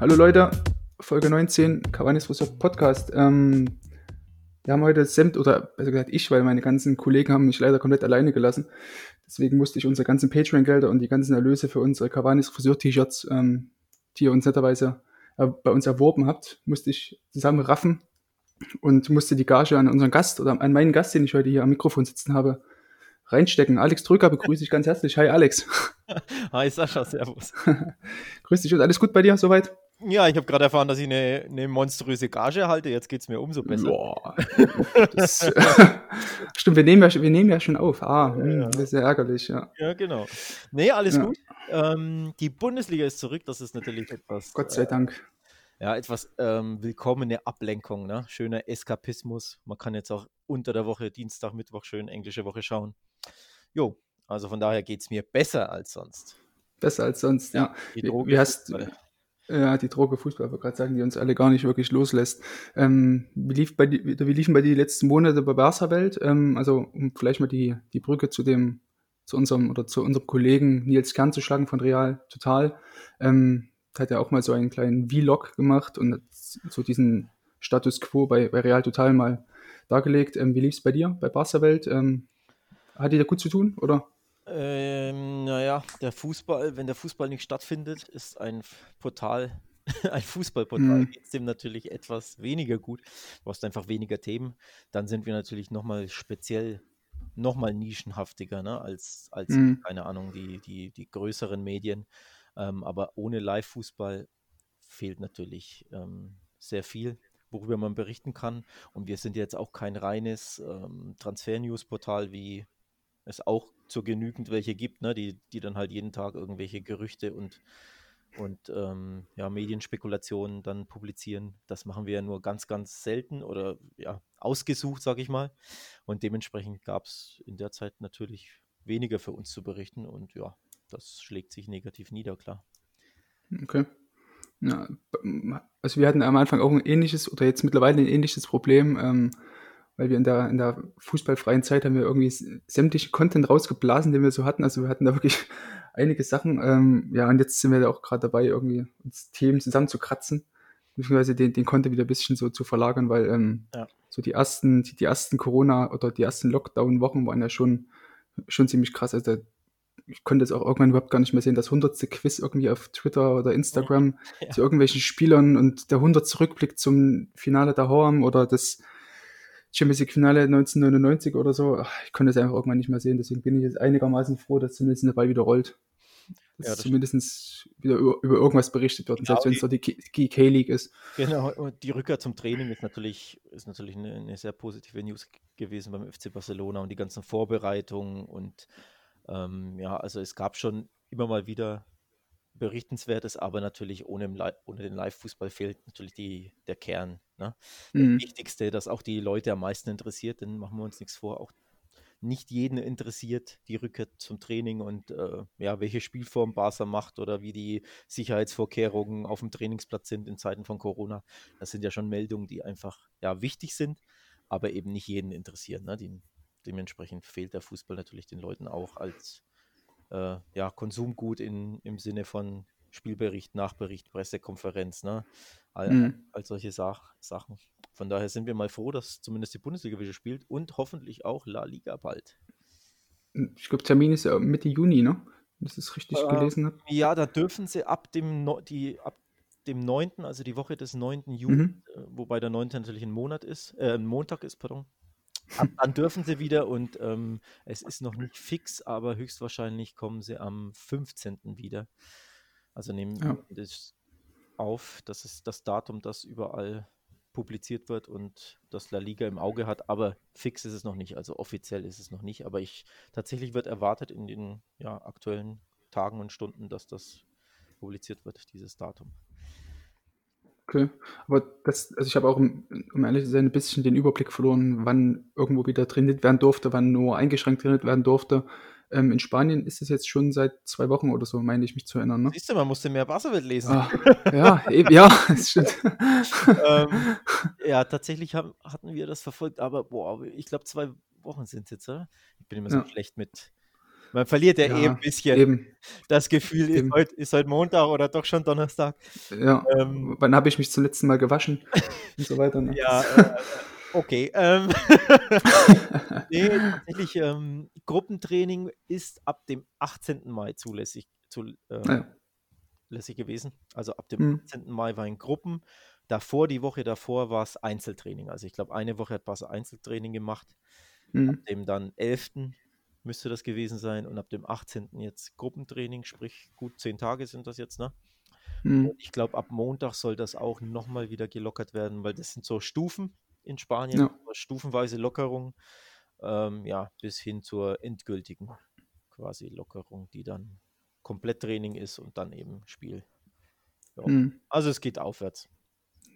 Hallo Leute, Folge 19, Cavani's Friseur Podcast. Ähm, wir haben heute Semt, oder besser gesagt ich, weil meine ganzen Kollegen haben mich leider komplett alleine gelassen. Deswegen musste ich unsere ganzen Patreon-Gelder und die ganzen Erlöse für unsere Cavani's Friseur-T-Shirts, ähm, die ihr uns netterweise äh, bei uns erworben habt, musste ich zusammen raffen und musste die Gage an unseren Gast oder an meinen Gast, den ich heute hier am Mikrofon sitzen habe, reinstecken. Alex Drücker begrüße ich ganz herzlich. Hi Alex. Hi Sascha, servus. Grüß dich und alles gut bei dir soweit? Ja, ich habe gerade erfahren, dass ich eine, eine monströse Gage erhalte. Jetzt geht es mir umso besser. Boah, das, stimmt, wir nehmen, ja, wir nehmen ja schon auf. Ah, ja. Hm, das ist sehr ärgerlich, ja. Ja, genau. Nee, alles ja. gut. Ähm, die Bundesliga ist zurück. Das ist natürlich etwas. Gott sei äh, Dank. Ja, etwas ähm, willkommene Ablenkung, ne? Schöner Eskapismus. Man kann jetzt auch unter der Woche, Dienstag, Mittwoch, schön englische Woche schauen. Jo, also von daher geht es mir besser als sonst. Besser als sonst, ja. Die Droge wie, hast, ja, die Droge Fußball, wollte gerade sagen, die uns alle gar nicht wirklich loslässt. Ähm, wie, lief bei wie liefen bei dir die letzten Monate bei Barca-Welt? Ähm, also, um vielleicht mal die, die Brücke zu dem, zu unserem oder zu unserem Kollegen Nils Kern zu schlagen von Real Total. Ähm, hat er auch mal so einen kleinen Vlog gemacht und so diesen Status Quo bei, bei Real Total mal dargelegt. Ähm, wie lief es bei dir, bei Barca-Welt? Ähm, hat die da gut zu tun, oder? Ähm, naja, der Fußball, wenn der Fußball nicht stattfindet, ist ein Portal, ein Fußballportal, mhm. geht es dem natürlich etwas weniger gut. Du hast einfach weniger Themen. Dann sind wir natürlich nochmal speziell, nochmal nischenhaftiger, ne, als, als mhm. keine Ahnung, die, die, die größeren Medien. Ähm, aber ohne Live-Fußball fehlt natürlich ähm, sehr viel worüber man berichten kann. Und wir sind jetzt auch kein reines ähm, Transfer-News-Portal wie es auch zu genügend welche gibt, ne, die, die dann halt jeden Tag irgendwelche Gerüchte und, und ähm, ja, Medienspekulationen dann publizieren. Das machen wir ja nur ganz, ganz selten oder ja, ausgesucht, sage ich mal. Und dementsprechend gab es in der Zeit natürlich weniger für uns zu berichten und ja, das schlägt sich negativ nieder, klar. Okay. Ja, also wir hatten am Anfang auch ein ähnliches oder jetzt mittlerweile ein ähnliches Problem. Ähm, weil wir in der, in der fußballfreien Zeit haben wir irgendwie sämtliche Content rausgeblasen, den wir so hatten. Also wir hatten da wirklich einige Sachen. Ähm, ja, und jetzt sind wir da auch gerade dabei, irgendwie uns Themen zusammenzukratzen, beziehungsweise den, den Content wieder ein bisschen so zu verlagern, weil ähm, ja. so die ersten, die, die ersten Corona- oder die ersten Lockdown-Wochen waren ja schon, schon ziemlich krass. Also ich konnte jetzt auch irgendwann überhaupt gar nicht mehr sehen, das hundertste Quiz irgendwie auf Twitter oder Instagram ja. zu irgendwelchen Spielern und der hundertste Rückblick zum Finale der Horm oder das Champions League Finale 1999 oder so. Ach, ich konnte es einfach irgendwann nicht mehr sehen. Deswegen bin ich jetzt einigermaßen froh, dass zumindest der Ball wieder rollt. Dass ja, das zumindest wieder über, über, irgendwas berichtet wird, genau, selbst wenn es so die K-League ist. Genau, und die Rückkehr zum Training ist natürlich, ist natürlich eine, eine, sehr positive News gewesen beim FC Barcelona und die ganzen Vorbereitungen und ähm, ja, also es gab schon immer mal wieder Berichtenswertes, aber natürlich ohne, ohne den Live-Fußball fehlt natürlich die, der Kern. Ne? Das mhm. Wichtigste, das auch die Leute am meisten interessiert, denn machen wir uns nichts vor, auch nicht jeden interessiert die Rückkehr zum Training und äh, ja, welche Spielform Barca macht oder wie die Sicherheitsvorkehrungen auf dem Trainingsplatz sind in Zeiten von Corona. Das sind ja schon Meldungen, die einfach ja, wichtig sind, aber eben nicht jeden interessieren. Ne? Die, dementsprechend fehlt der Fußball natürlich den Leuten auch als äh, ja, Konsumgut in, im Sinne von Spielbericht, Nachbericht, Pressekonferenz, ne? All, mhm. all solche Sach Sachen. Von daher sind wir mal froh, dass zumindest die Bundesliga wieder spielt und hoffentlich auch La Liga bald. Ich glaube, Termin ist ja Mitte Juni, ne? Wenn ich das richtig äh, gelesen habe. Ja, da dürfen sie ab dem, no die, ab dem 9., also die Woche des 9. Juni, mhm. Äh, wobei der 9. natürlich ein Monat ist, äh, ein Montag ist, pardon, dann dürfen sie wieder und ähm, es ist noch nicht fix, aber höchstwahrscheinlich kommen sie am 15. wieder. Also nehmen ja. wir das auf. Das ist das Datum, das überall publiziert wird und das La Liga im Auge hat, aber fix ist es noch nicht, also offiziell ist es noch nicht. Aber ich tatsächlich wird erwartet in den ja, aktuellen Tagen und Stunden, dass das publiziert wird, dieses Datum. Okay, aber das, also ich habe auch, um, ehrlich zu sein, ein bisschen den Überblick verloren, wann irgendwo wieder trainiert werden durfte, wann nur eingeschränkt trainiert werden durfte. Ähm, in Spanien ist es jetzt schon seit zwei Wochen oder so, meine ich mich zu erinnern. Ne? Siehst du, man musste mehr Wasserwelt lesen. Ah, ja, eben, ja, das stimmt. ähm, ja, tatsächlich haben, hatten wir das verfolgt, aber boah, ich glaube, zwei Wochen sind es jetzt, oder? Ich bin immer so ja. schlecht mit Man verliert ja, eh Ja, ein bisschen eben, das Gefühl, ist eben. heute ist heut Montag oder doch schon Donnerstag. Ja. Ähm, Wann habe ich mich zum letzten Mal gewaschen und so weiter, ne? ja, äh, okay. Ähm, nee, tatsächlich, ähm, Gruppentraining ist ab dem 18. Mai zulässig, zu, ähm, Ja. zulässig gewesen. Also ab dem Hm. 18. Mai war in Gruppen. Davor, die Woche davor, war es Einzeltraining. Also ich glaube, eine Woche hat Barca Einzeltraining gemacht. Hm. Dem dann 11. müsste das gewesen sein und ab dem 18. jetzt Gruppentraining, sprich gut zehn Tage sind das jetzt, ne? Hm. Und ich glaube, ab Montag soll das auch nochmal wieder gelockert werden, weil das sind so Stufen in Spanien, Ja. stufenweise Lockerung, ähm, ja, bis hin zur endgültigen quasi Lockerung, die dann komplett Training ist und dann eben Spiel. Ja. Hm. Also es geht aufwärts.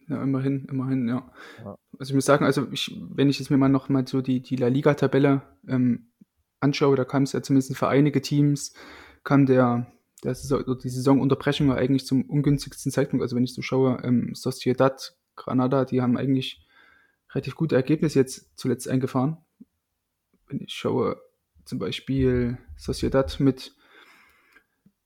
Ja, immerhin, immerhin, ja. Ja. Also ich muss sagen, also ich, wenn ich jetzt mir mal noch mal so die, die La Liga-Tabelle ähm, anschaue, da kam es ja zumindest für einige Teams, kam der, der Saison, die Saisonunterbrechung ja eigentlich zum ungünstigsten Zeitpunkt. Also wenn ich so schaue, ähm, Sociedad, Granada, die haben eigentlich relativ gute Ergebnisse jetzt zuletzt eingefahren. Wenn ich schaue, zum Beispiel Sociedad mit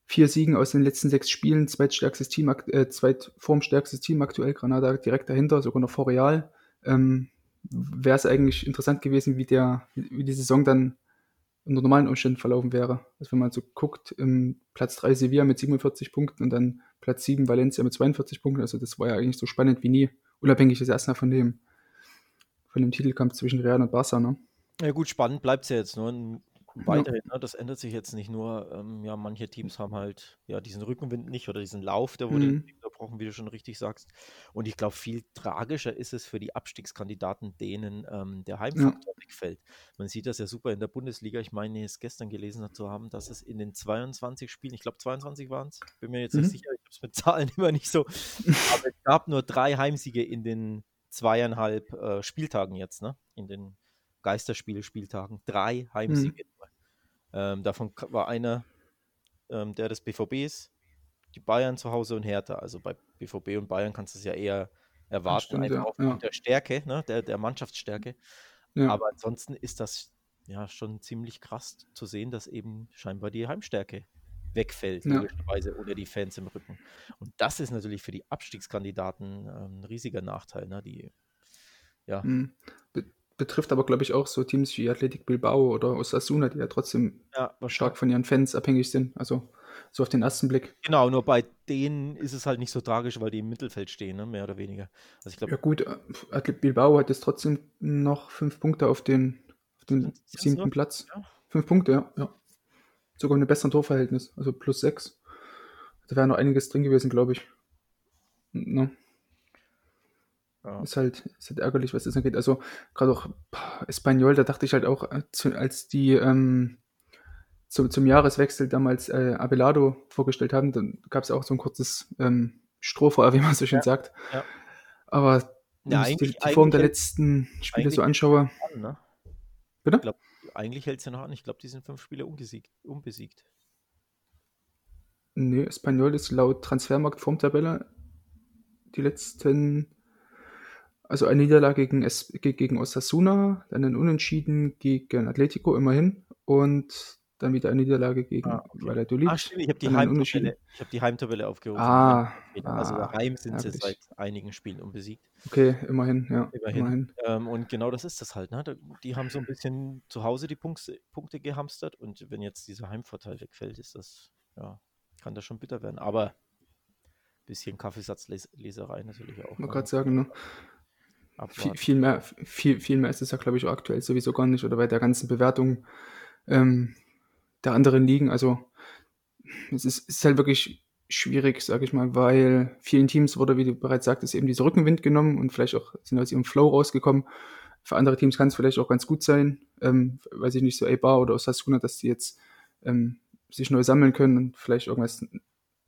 vier Siegen aus den letzten sechs Spielen, zweitstärkstes Team, äh, zweitformstärkstes Team aktuell, Granada direkt dahinter, sogar noch vor Real. Ähm, Wäre es eigentlich interessant gewesen, wie, der, wie die Saison dann unter normalen Umständen verlaufen wäre. Also wenn man so guckt, im Platz 3 Sevilla mit 47 Punkten und dann Platz 7 Valencia mit 42 Punkten. Also das war ja eigentlich so spannend wie nie, unabhängig jetzt erstmal von dem, von dem Titelkampf zwischen Real und Barca. Ne? Ja gut, spannend bleibt es ja jetzt nur weiterhin. Ne? Das ändert sich jetzt nicht nur. Ähm, ja, manche Teams haben halt ja diesen Rückenwind nicht oder diesen Lauf, der wurde Mhm. Unterbrochen, wie du schon richtig sagst. Und ich glaube, viel tragischer ist es für die Abstiegskandidaten, denen ähm, der Heimfaktor wegfällt. Man sieht das ja super in der Bundesliga. Ich meine, es gestern gelesen zu haben, dass es in den 22 Spielen, ich glaube 22 waren es, bin mir jetzt Mhm. nicht sicher, ich habe es mit Zahlen immer nicht so, aber es gab nur drei Heimsiege in den zweieinhalb äh, Spieltagen jetzt, ne? In den Geisterspiele-Spieltagen. Drei Heimsiege. nur. Ähm, davon war einer ähm, der des BVBs, die Bayern zu Hause und Hertha. Also bei BVB und Bayern kannst du es ja eher erwarten, stimmt, einfach ja, aufgrund ja. der Stärke, ne? der, der Mannschaftsstärke. Ja. Aber ansonsten ist das ja schon ziemlich krass zu sehen, dass eben scheinbar die Heimstärke wegfällt, Ja. logischerweise, oder die Fans im Rücken. Und das ist natürlich für die Abstiegskandidaten ähm, ein riesiger Nachteil. Ne? Die, ja, Mhm. Be betrifft aber, glaube ich, auch so Teams wie Athletic Bilbao oder Osasuna, die ja trotzdem ja, stark von ihren Fans abhängig sind. Also so auf den ersten Blick. Genau, nur bei denen ist es halt nicht so tragisch, weil die im Mittelfeld stehen, ne? mehr oder weniger. Also ich glaube, Ja gut, äh, Athletic Bilbao hat jetzt trotzdem noch fünf Punkte auf den, auf den siebten nur? Platz. Ja. Fünf Punkte, ja. ja. Sogar mit einem besseren Torverhältnis, also plus sechs. Da wäre noch einiges drin gewesen, glaube ich. Ne? Ja. Ist halt, ist halt ärgerlich, was das angeht. Also gerade auch pah, Espanyol, da dachte ich halt auch, äh, als die ähm, zum, zum Jahreswechsel damals äh, Abelardo vorgestellt haben, dann gab es auch so ein kurzes ähm, Strohfeuer, wie man so schön Ja, sagt. ja. Aber wenn Ja, ich die, die Form der letzten Spiele so anschaue, An, ne? Bitte? Ich glaub, eigentlich hält es ja noch an. Ich glaube, die sind fünf Spiele unbesiegt. unbesiegt. nee, Espanyol ist laut Transfermarkt Formtabelle die letzten, also eine Niederlage gegen, es, gegen Osasuna, dann ein Unentschieden gegen Atletico immerhin und dann wieder eine Niederlage gegen Ah, okay. Valladolid. Ah, stimmt, ich habe die, Heimtabelle, ich hab die Heimtabelle aufgerufen. Ah, also ah, daheim sind sie seit einigen Spielen unbesiegt. Okay, immerhin, ja. Immerhin. Immerhin. Ähm, und genau das ist das halt. Ne? Die haben so ein bisschen zu Hause die Punkte, Punkte gehamstert und wenn jetzt dieser Heimvorteil wegfällt, ist das, ja, kann das schon bitter werden. Aber ein bisschen Kaffeesatzleserei natürlich auch. Ich wollte ne? gerade sagen, ne? Viel, viel, mehr, viel, viel mehr ist es ja, glaube ich, auch aktuell sowieso gar nicht oder bei der ganzen Bewertung ähm, der anderen Ligen. Also es ist, ist halt wirklich schwierig, sage ich mal, weil vielen Teams wurde, wie du bereits sagtest, eben dieser Rückenwind genommen und vielleicht auch sind aus ihrem Flow rausgekommen. Für andere Teams kann es vielleicht auch ganz gut sein, ähm, weiß ich nicht, so Eibar oder Osasuna, dass die jetzt ähm, sich neu sammeln können und vielleicht irgendwas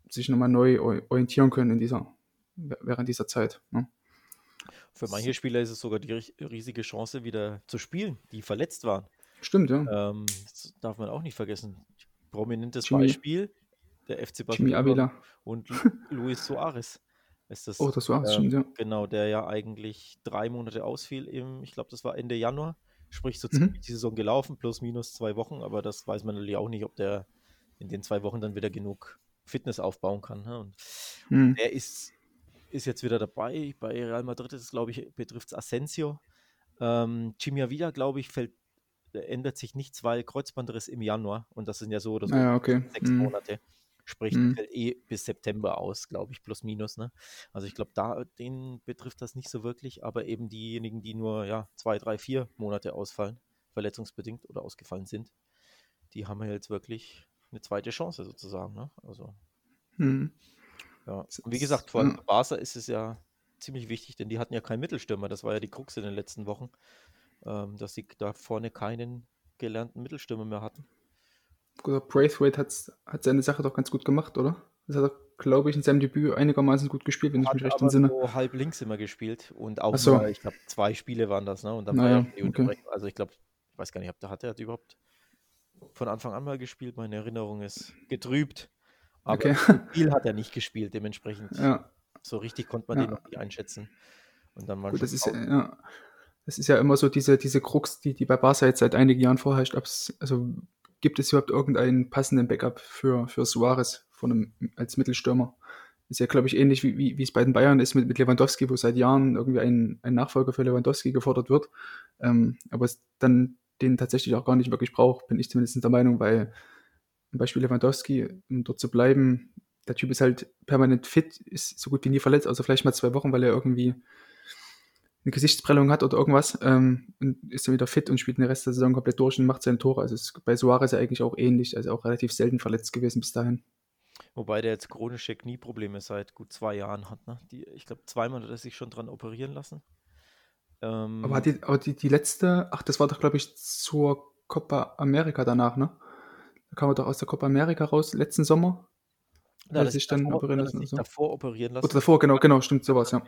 sich nochmal neu or- orientieren können in dieser, während dieser Zeit. Ne? Für manche Spieler ist es sogar die ri- riesige Chance, wieder zu spielen, die verletzt waren. Stimmt, ja. Ähm, das darf man auch nicht vergessen. Prominentes Jimmy- Beispiel, der FC Barcelona und Lu Luis Suarez. Ist das, Oh, das war's, ähm, stimmt, ja. Genau, der ja eigentlich drei Monate ausfiel im, ich glaube, das war Ende Januar sprich so Mhm. die Saison gelaufen, plus minus zwei Wochen, aber das weiß man natürlich auch nicht, ob der in den zwei Wochen dann wieder genug Fitness aufbauen kann. Ne? Und Hm. er ist, ist jetzt wieder dabei. Bei Real Madrid ist es, glaube ich, betrifft es Asensio. Ähm, Chimia glaube ich, fällt, ändert sich nichts, weil Kreuzbandriss im Januar und das sind ja so oder so Ah okay. sechs Hm. Monate. Sprich, Hm. fällt eh bis September aus, glaube ich, plus minus. Ne? Also ich glaube, da den betrifft das nicht so wirklich, aber eben diejenigen, die nur ja, zwei, drei, vier Monate ausfallen, verletzungsbedingt oder ausgefallen sind, die haben ja jetzt wirklich eine zweite Chance sozusagen. Ne? Also Hm. ja. Und wie gesagt, vor ja. Barca ist es ja ziemlich wichtig, denn die hatten ja keinen Mittelstürmer. Das war ja die Krux in den letzten Wochen, ähm, dass sie da vorne keinen gelernten Mittelstürmer mehr hatten. Braithwaite hat, hat seine Sache doch ganz gut gemacht, oder? Das hat er, glaube ich, in seinem Debüt einigermaßen gut gespielt, wenn ich Hat mich recht entsinne. so halb links immer gespielt und auch so. nur, ich glaube, zwei Spiele waren das, ne? Und dann war Naja, ja die okay. Also ich glaube, ich weiß gar nicht, ob der hat er überhaupt von Anfang an mal gespielt. Meine Erinnerung ist getrübt. Aber Okay. viel hat er nicht gespielt, dementsprechend Ja, so richtig konnte man Ja. den noch nicht einschätzen. Und dann mal gut, das ist ja, ja, das ist ja immer so diese, diese Krux, die, die bei Barca jetzt seit einigen Jahren vorherrscht. Also gibt es überhaupt irgendeinen passenden Backup für, für Suarez von einem, als Mittelstürmer? Ist ja, glaube ich, ähnlich wie, wie, wie es bei den Bayern ist mit, mit Lewandowski, wo seit Jahren irgendwie ein, ein Nachfolger für Lewandowski gefordert wird. Ähm, aber es dann den tatsächlich auch gar nicht wirklich braucht, bin ich zumindest der Meinung, weil zum Beispiel Lewandowski, um dort zu bleiben, der Typ ist halt permanent fit, ist so gut wie nie verletzt, außer vielleicht mal zwei Wochen, weil er irgendwie eine Gesichtsprellung hat oder irgendwas ähm, und ist dann wieder fit und spielt den Rest der Saison komplett durch und macht seine Tore. Also ist bei Suarez ja eigentlich auch ähnlich, also auch relativ selten verletzt gewesen bis dahin. Wobei der jetzt chronische Knieprobleme seit gut zwei Jahren hat. Ne? Die, ich glaube, zweimal hat er sich schon dran operieren lassen. Ähm, Aber, die, aber die, die letzte, ach, das war doch, glaube ich, zur Copa America danach, ne? Da kam er doch aus der Copa America raus, letzten Sommer. na, hat er sich dann davor, operieren er lassen sich so? davor operieren lassen. Oder davor, genau, genau, stimmt, sowas, ja.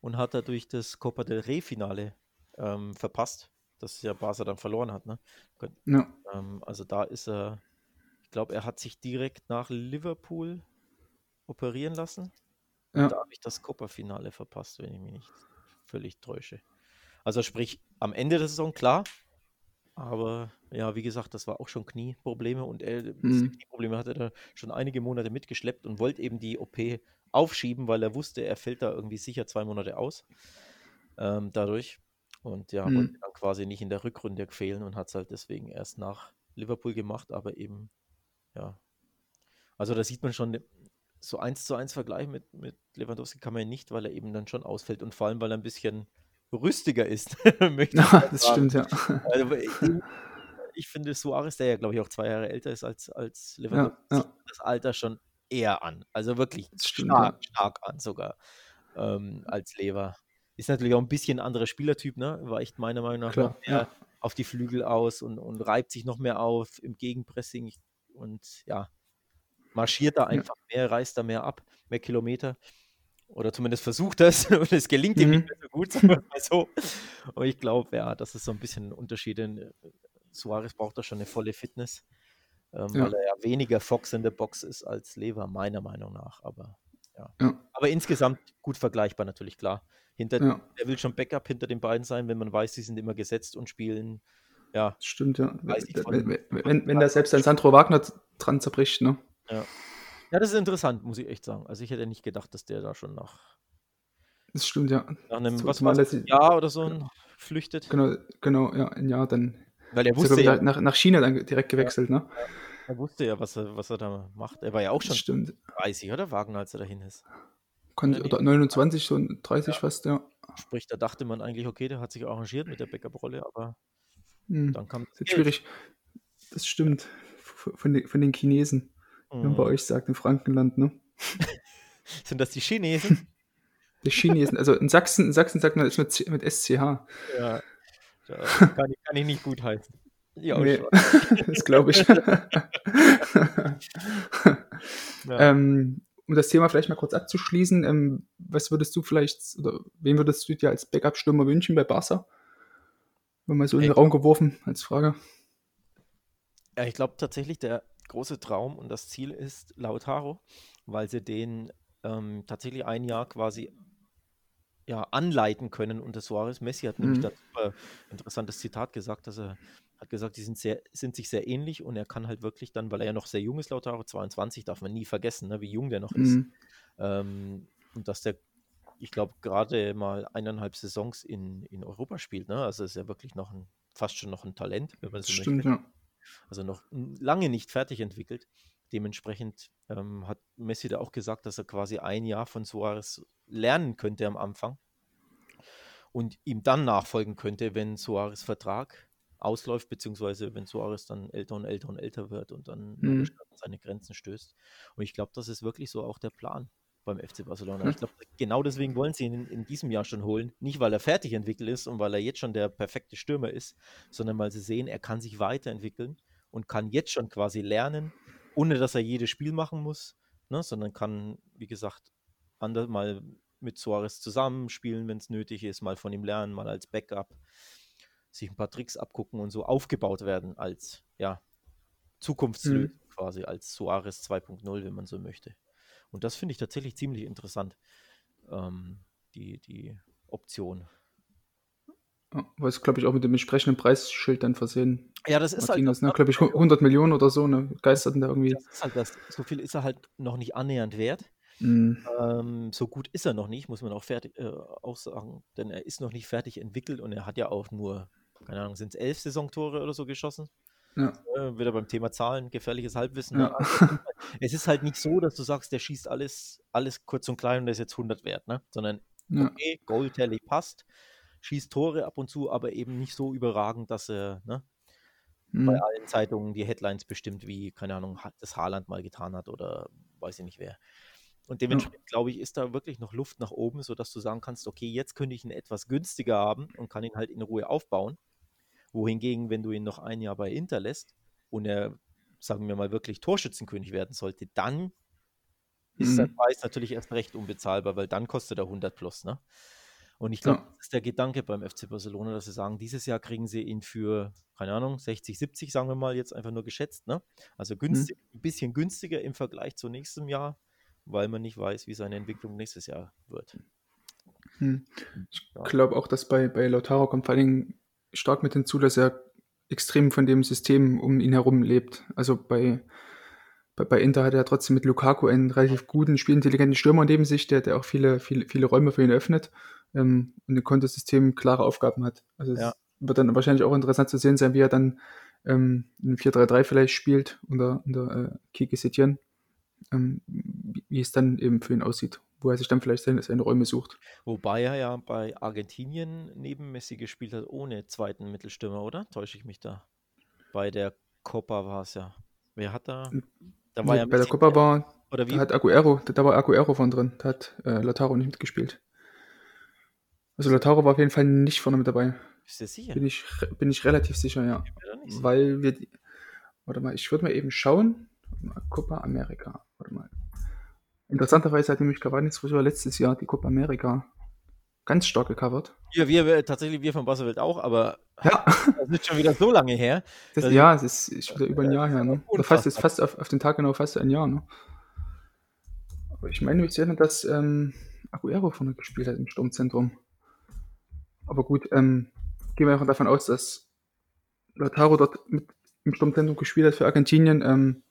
Und hat dadurch das Copa del Rey-Finale ähm, verpasst, das ja Barca dann verloren hat. Ne? Ja, Ähm, also da ist er, ich glaube, er hat sich direkt nach Liverpool operieren lassen. Und Ja. da habe ich das Copa-Finale verpasst, wenn ich mich nicht völlig täusche. Also sprich, am Ende der Saison klar, aber ja, wie gesagt, das war auch schon Knieprobleme und er, Mhm. Knieprobleme hat er da schon einige Monate mitgeschleppt und wollte eben die OP aufschieben, weil er wusste, er fällt da irgendwie sicher zwei Monate aus ähm, dadurch. Und ja, Mhm. wollte dann quasi nicht in der Rückrunde fehlen und hat es halt deswegen erst nach Liverpool gemacht, aber eben, ja. Also da sieht man schon, so eins zu eins Vergleich mit, mit Lewandowski kann man ja nicht, weil er eben dann schon ausfällt und vor allem, weil er ein bisschen rüstiger ist, möchte ich ja das stimmt, ja. Also, ich, ich finde Suarez, der ja, glaube ich, auch zwei Jahre älter ist als, als Lewandowski, ja. sieht das Alter schon eher an. Also wirklich stimmt, stark, stark an sogar ähm, als Lever. Ist natürlich auch ein bisschen ein anderer Spielertyp, ne? Weicht meiner Meinung nach Klar, mehr ja. auf die Flügel aus und, und reibt sich noch mehr auf im Gegenpressing und ja, marschiert da Ja. einfach mehr, reißt da mehr ab, mehr Kilometer. Oder zumindest versucht das und es gelingt ihm Mhm. nicht mehr so gut, sagen wir mal so. Und ich glaube, ja, das ist so ein bisschen ein Unterschied. Äh, Suarez braucht da schon eine volle Fitness, ähm, Ja. weil er ja weniger Fox in der Box ist als Lever, meiner Meinung nach. Aber ja. Ja. Aber insgesamt gut vergleichbar natürlich, klar. Hinter, Ja. Er will schon Backup hinter den beiden sein, wenn man weiß, sie sind immer gesetzt und spielen. Ja, stimmt, ja. Von- Wenn, wenn, wenn, wenn da selbst ein Sandro Wagner dran zerbricht, ne? ja, das ist interessant, muss ich echt sagen. Also ich hätte nicht gedacht, dass der da schon nach, Das stimmt, ja. nach einem was war's, das- Jahr oder so ein- flüchtet. Genau, genau, ja, ein Jahr dann. Weil er wusste ja, nach, nach China dann direkt gewechselt, ne? er wusste ja, was er, was er da macht. Er war ja auch schon stimmt. 30, oder? Wagner, als er dahin ist. Konnte, oder 29, so 30 fast, ja. Sprich, da dachte man eigentlich, okay, der hat sich arrangiert mit der Backup-Rolle, aber Hm. dann kam Das ist schwierig. Das stimmt. Von den, von den Chinesen, wie man bei Mhm. euch sagt, im Frankenland, ne? Sind das die Chinesen? Die Chinesen, also in Sachsen, in Sachsen sagt man das mit, C- mit SCH. ja. Das kann ich, kann ich nicht gut heißen. Ja, Nee, das glaube ich. Ja. ähm, um das Thema vielleicht mal kurz abzuschließen, ähm, was würdest du vielleicht, oder wen würdest du dir als Backup-Stürmer wünschen bei Barca? Wenn mal so in den. Raum geworfen als Frage. Ja, ich glaube tatsächlich, der große Traum und das Ziel ist Lautaro, weil sie den ähm, tatsächlich ein Jahr quasi ja, anleiten können unter Suarez. Messi hat nämlich Mhm. da super interessantes Zitat gesagt, dass er hat gesagt, die sind, sehr, sind sich sehr ähnlich und er kann halt wirklich dann, weil er ja noch sehr jung ist, Lautaro 22, darf man nie vergessen, ne, wie jung der noch ist. Mhm. Ähm, und dass der, ich glaube, gerade mal eineinhalb Saisons in, in Europa spielt. Ne? Also ist ja wirklich noch ein, fast schon noch ein Talent, wenn man so stimmt, möchte. ja. Also noch lange nicht fertig entwickelt. Dementsprechend ähm, hat Messi da auch gesagt, dass er quasi ein Jahr von Suarez lernen könnte am Anfang und ihm dann nachfolgen könnte, wenn Suarez Vertrag ausläuft, beziehungsweise wenn Suarez dann älter und älter und älter wird und dann Mhm. an seine Grenzen stößt. Und ich glaube, das ist wirklich so auch der Plan beim FC Barcelona. Hm. Ich glaube, genau deswegen wollen sie ihn in, in diesem Jahr schon holen. Nicht, weil er fertig entwickelt ist und weil er jetzt schon der perfekte Stürmer ist, sondern weil sie sehen, er kann sich weiterentwickeln und kann jetzt schon quasi lernen, ohne dass er jedes Spiel machen muss, ne, sondern kann, wie gesagt, ander, mal mit Suarez zusammenspielen, wenn es nötig ist, mal von ihm lernen, mal als Backup, sich ein paar Tricks abgucken und so aufgebaut werden als ja, Zukunftslösung quasi, als Suarez 2.0, wenn man so möchte. Und das finde ich tatsächlich ziemlich interessant, ähm, die, die Option. Ja, Was, glaube ich, auch mit dem entsprechenden Preisschild dann versehen. Ja, das ist halt Martinez, das, ne? ne? glaube ich, 100 Millionen oder so, ne? Geisterten da irgendwie. Halt das. So viel ist er halt noch nicht annähernd wert. Mhm. Ähm, so gut ist er noch nicht, muss man auch, fertig, äh, auch sagen, denn er ist noch nicht fertig entwickelt und er hat ja auch nur, keine Ahnung, sind es elf Saisontore oder so geschossen? Ja. Äh, wieder beim Thema Zahlen, gefährliches Halbwissen. Ja. Ne? Es ist halt nicht so, dass du sagst, der schießt alles, alles kurz und klein und der ist jetzt 100 wert, ne? sondern Ja. okay, Goal-Tally passt, schießt Tore ab und zu, aber eben nicht so überragend, dass er ne, bei Mhm. allen Zeitungen die Headlines bestimmt, wie, keine Ahnung, das Haaland mal getan hat oder weiß ich nicht wer. Und dementsprechend, glaube ich, ist da wirklich noch Luft nach oben, sodass du sagen kannst, okay, jetzt könnte ich ihn etwas günstiger haben und kann ihn halt in Ruhe aufbauen. Wohingegen, wenn du ihn noch ein Jahr bei Inter lässt und er, sagen wir mal, wirklich Torschützenkönig werden sollte, dann ist Mhm. Preis natürlich erst recht unbezahlbar, weil dann kostet er 100 plus, ne? Und ich glaube, Ja. das ist der Gedanke beim FC Barcelona, dass sie sagen, dieses Jahr kriegen sie ihn für, keine Ahnung, 60, 70, sagen wir mal, jetzt einfach nur geschätzt, ne? Also günstig, ein bisschen günstiger im Vergleich zu nächstem Jahr, weil man nicht weiß, wie seine Entwicklung nächstes Jahr wird. Hm. Ich glaube auch, dass bei, bei Lautaro kommt vor allen Dingen stark mit hinzu, dass er extrem von dem System um ihn herum lebt. Also bei, bei, bei Inter hat er trotzdem mit Lukaku einen relativ guten, spielintelligenten Stürmer neben sich, der, der auch viele, viele, viele Räume für ihn öffnet ähm, und ein Kontosystem klare Aufgaben hat. Also es Ja. wird dann wahrscheinlich auch interessant zu sehen sein, wie er dann ähm, in 4-3-3 vielleicht spielt unter, unter äh, Kike Setien, ähm, wie es dann eben für ihn aussieht, wo er sich dann vielleicht seine, seine Räume sucht. Wobei er ja bei Argentinien neben Messi gespielt hat, ohne zweiten Mittelstürmer, oder? Täusche ich mich da? Bei der Copa war es ja. Wer hat da? Da war Nee, ja bei der Copa war, Oder da wie? hat Aguero, da, da war Aguero von drin, da hat äh, Lautaro nicht mitgespielt. Also Lautaro war auf jeden Fall nicht vorne mit dabei. Bist du sicher? Bin ich, bin ich relativ sicher, ja. Da sicher. Weil wir, warte mal, ich würde mal eben schauen. Copa America, warte mal. Interessanterweise hat nämlich Cavani früher letztes Jahr die Copa America ganz stark gecovert. Wir, wir, tatsächlich wir von Bassewelt auch, aber Ja, das ist schon wieder so lange her. das, Also- ja, es ist, ist wieder über ein Jahr her, ne? Oder fast, ist fast auf, auf den Tag genau fast ein Jahr, ne? Aber ich meine, ich sehe, dass ähm, Aguero vorne gespielt hat im Sturmzentrum. Aber gut, ähm, gehen wir einfach davon aus, dass Lautaro dort mit im Sturmzentrum gespielt hat für Argentinien. Ähm,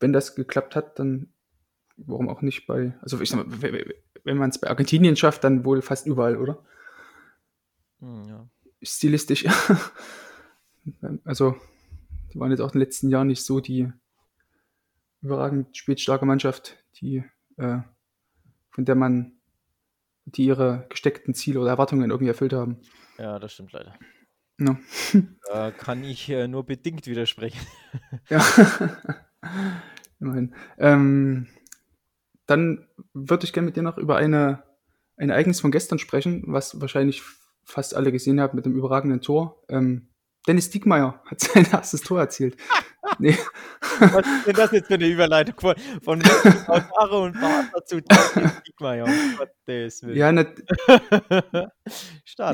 wenn das geklappt hat, dann warum auch nicht bei, also ich sag mal, wenn man es bei Argentinien schafft, dann wohl fast überall, oder? Hm, ja. stilistisch. also, die waren jetzt auch in den letzten Jahren nicht so die überragend spielstarke Mannschaft, die, äh, von der man, die ihre gesteckten Ziele oder Erwartungen irgendwie erfüllt haben. ja, das stimmt leider. Ja. Da kann ich äh, nur bedingt widersprechen. ja. Immerhin. Ähm, dann würde ich gerne mit dir noch über eine, ein Ereignis von gestern sprechen, was wahrscheinlich fast alle gesehen haben mit dem überragenden Tor. Ähm, Dennis Diekmeyer hat sein erstes Tor erzielt. nee, Was ist denn das jetzt für eine Überleitung von, von Lautaro und Barca zu Diekmeyer? Gottes Willen. ja, ne,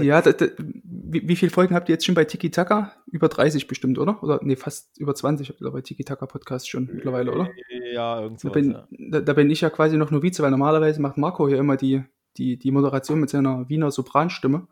ja da, da, wie, wie viele Folgen habt ihr jetzt schon bei Tiki Taka? Über 30 bestimmt, oder? Oder nee, fast über 20 habt ihr bei Tiki Taka Podcast schon mittlerweile, oder? Ja, Da irgendwas. bin, Ja. da, da bin ich ja quasi noch Novize, weil normalerweise macht Marco hier immer die, die, die Moderation mit seiner Wiener Sopranstimme.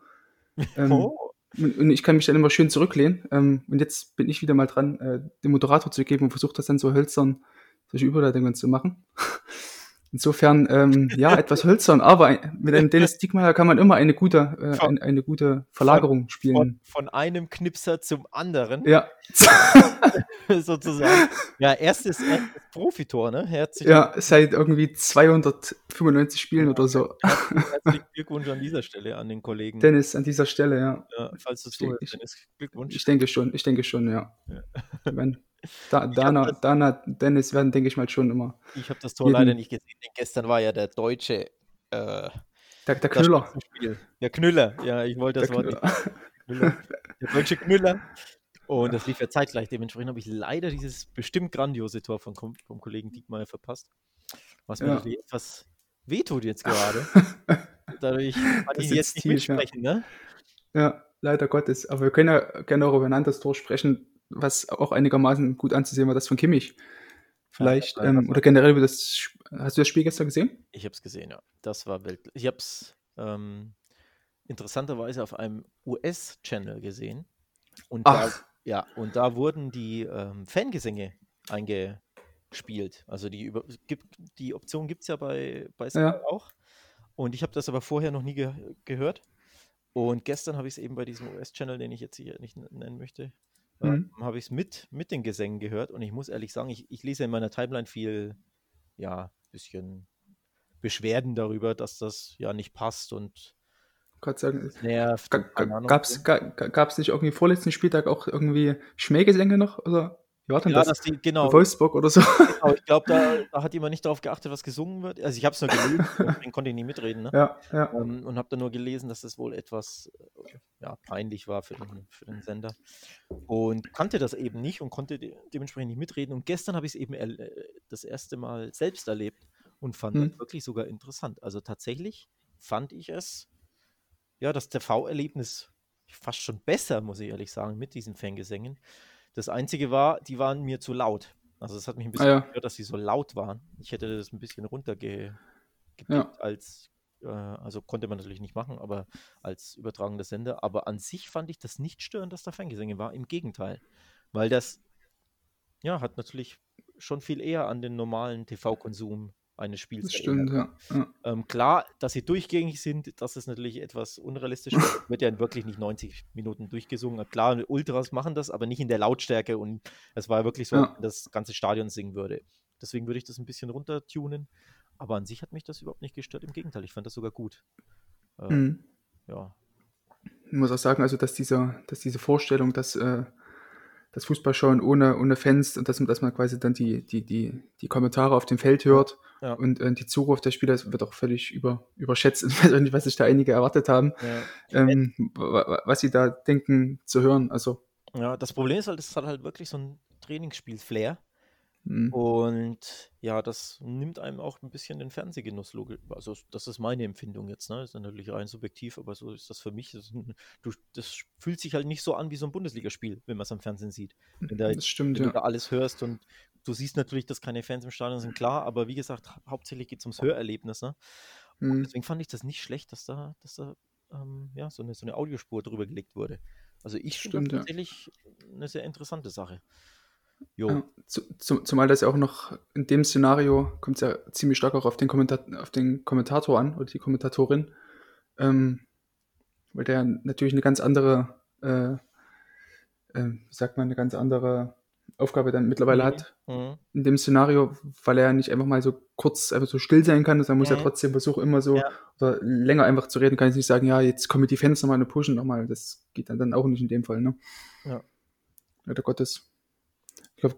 Ähm, oh. Und ich kann mich dann immer schön zurücklehnen. Ähm, und jetzt bin ich wieder mal dran, äh, den Moderator zu geben und versuche das dann so hölzern, solche Überleitungen zu machen. Insofern, ähm, ja, etwas hölzern, aber mit einem Dennis Diekmeyer kann man immer eine gute, äh, von, eine, eine, gute Verlagerung spielen. Von, von, einem Knipser zum anderen. Ja. Sozusagen. Ja, erstes, erstes Profitor, ne? Herzlich ja, seit irgendwie 295 Spielen ja, oder so. Herzlichen Glückwunsch an dieser Stelle an den Kollegen. Dennis, an dieser Stelle, ja. ja falls du es so Dennis, Glückwunsch. Ich denke schon, ich denke schon, ja. ja. Wenn, da, Dana, das, Dana, Dennis werden, denke ich mal, schon immer. Ich habe das Tor jeden, leider nicht gesehen, denn gestern war ja der deutsche. Äh, der, der Knüller. Der Knüller, ja, ich wollte das der Wort nicht. Der deutsche Knüller. Und das lief ja zeitgleich. Dementsprechend habe ich leider dieses bestimmt grandiose Tor vom, vom Kollegen Diekmeyer verpasst. Was mir ja. etwas wehtut jetzt gerade. Dadurch kann ich jetzt nicht tief, mitsprechen, ja. ne? Ja, leider Gottes. Aber wir können ja gerne auch über ein anderes Tor sprechen, was auch einigermaßen gut anzusehen war, das von Kimmich. Vielleicht, ja, ähm, oder generell über das, hast du das Spiel gestern gesehen? Ich habe es gesehen, ja. Das war wild. Ich habe es ähm, interessanterweise auf einem US-Channel gesehen. Und Ach. da, ja, und da wurden die ähm, Fangesänge eingespielt. Also die, über, gibt, die Option gibt es ja bei, bei Sky ja. auch. Und ich habe das aber vorher noch nie ge gehört. Und gestern habe ich es eben bei diesem US-Channel, den ich jetzt hier nicht nennen möchte, mhm. habe ich es mit, mit den Gesängen gehört und ich muss ehrlich sagen, ich, ich lese in meiner Timeline viel, ja, bisschen Beschwerden darüber, dass das ja nicht passt und Gott sagen, nervt. Gab es nicht irgendwie vorletzten Spieltag auch irgendwie Schmähgesänge noch? Oder? Wie war denn ja, das? Die, genau. Wolfsburg oder so. Genau, ich glaube, da, da, hat jemand nicht darauf geachtet, was gesungen wird. Also ich habe es nur gelesen, deswegen konnte ich nicht mitreden. Ne? Ja, ja. Um, ähm, und habe dann nur gelesen, dass das wohl etwas äh, ja, peinlich war für den, für den Sender. Und kannte das eben nicht und konnte de dementsprechend nicht mitreden. Und gestern habe ich es eben das erste Mal selbst erlebt und fand hm. das wirklich sogar interessant. Also tatsächlich fand ich es, ja, das TV-Erlebnis fast schon besser, muss ich ehrlich sagen, mit diesen Fangesängen. Das Einzige war, die waren mir zu laut. Also das hat mich ein bisschen ah, ja. gehört, dass sie so laut waren. Ich hätte das ein bisschen runtergepickt ja. als, äh, also konnte man natürlich nicht machen, aber als übertragender Sender. Aber an sich fand ich das nicht störend, dass da Fangesänge war. Im Gegenteil. Weil das, ja, hat natürlich schon viel eher an den normalen TV-Konsum eines Spiels. Das stimmt, ja. ja. Ähm, klar, dass sie durchgängig sind, das ist natürlich etwas unrealistisch. wird ja wirklich nicht 90 Minuten durchgesungen. Klar, Ultras machen das, aber nicht in der Lautstärke und es war wirklich so, ja. das ganze Stadion singen würde. Deswegen würde ich das ein bisschen runtertunen. Aber an sich hat mich das überhaupt nicht gestört. Im Gegenteil, ich fand das sogar gut. Ähm, mhm. Ja. Ich muss auch sagen, also dass diese, dass diese Vorstellung, dass äh, das Fußballschauen ohne, ohne Fans und dass, dass man quasi dann die, die, die, die Kommentare auf dem Feld hört ja. und äh, die Zukunft der Spieler wird auch völlig über, überschätzt. Ich weiß auch nicht, was sich da einige erwartet haben, ja. ähm, was sie da denken zu hören. Also. Ja, das Problem ist halt, es hat halt wirklich so ein Trainingsspiel-Flair. Mhm. Und ja, das nimmt einem auch ein bisschen den Fernsehgenuss. Also, das ist meine Empfindung jetzt. Ne? Ist natürlich rein subjektiv, aber so ist das für mich. Das, du, das fühlt sich halt nicht so an wie so ein Bundesligaspiel, wenn man es am Fernsehen sieht. Wenn, da, das stimmt, wenn ja. du da alles hörst und du siehst natürlich, dass keine Fans im Stadion sind, klar, aber wie gesagt, hauptsächlich geht es ums Hörerlebnis. Ne? Mhm. Deswegen fand ich das nicht schlecht, dass da, dass da ähm, ja, so, eine, so eine Audiospur drüber gelegt wurde. Also ich finde das tatsächlich ja. eine sehr interessante Sache. Ja, zu, zu, zumal das ja auch noch in dem Szenario kommt es ja ziemlich stark auch auf den, Kommentar auf den Kommentator an oder die Kommentatorin, ähm, weil der natürlich eine ganz andere, äh, äh, wie sagt man, eine ganz andere Aufgabe dann mittlerweile mhm. hat mhm. in dem Szenario, weil er nicht einfach mal so kurz einfach so still sein kann, sondern muss mhm. ja trotzdem versuchen, immer so ja. oder länger einfach zu reden, kann ich nicht sagen, ja, jetzt kommen die Fans nochmal und pushen nochmal, das geht dann, dann auch nicht in dem Fall, ne? Ja. Leider Gottes ich glaube,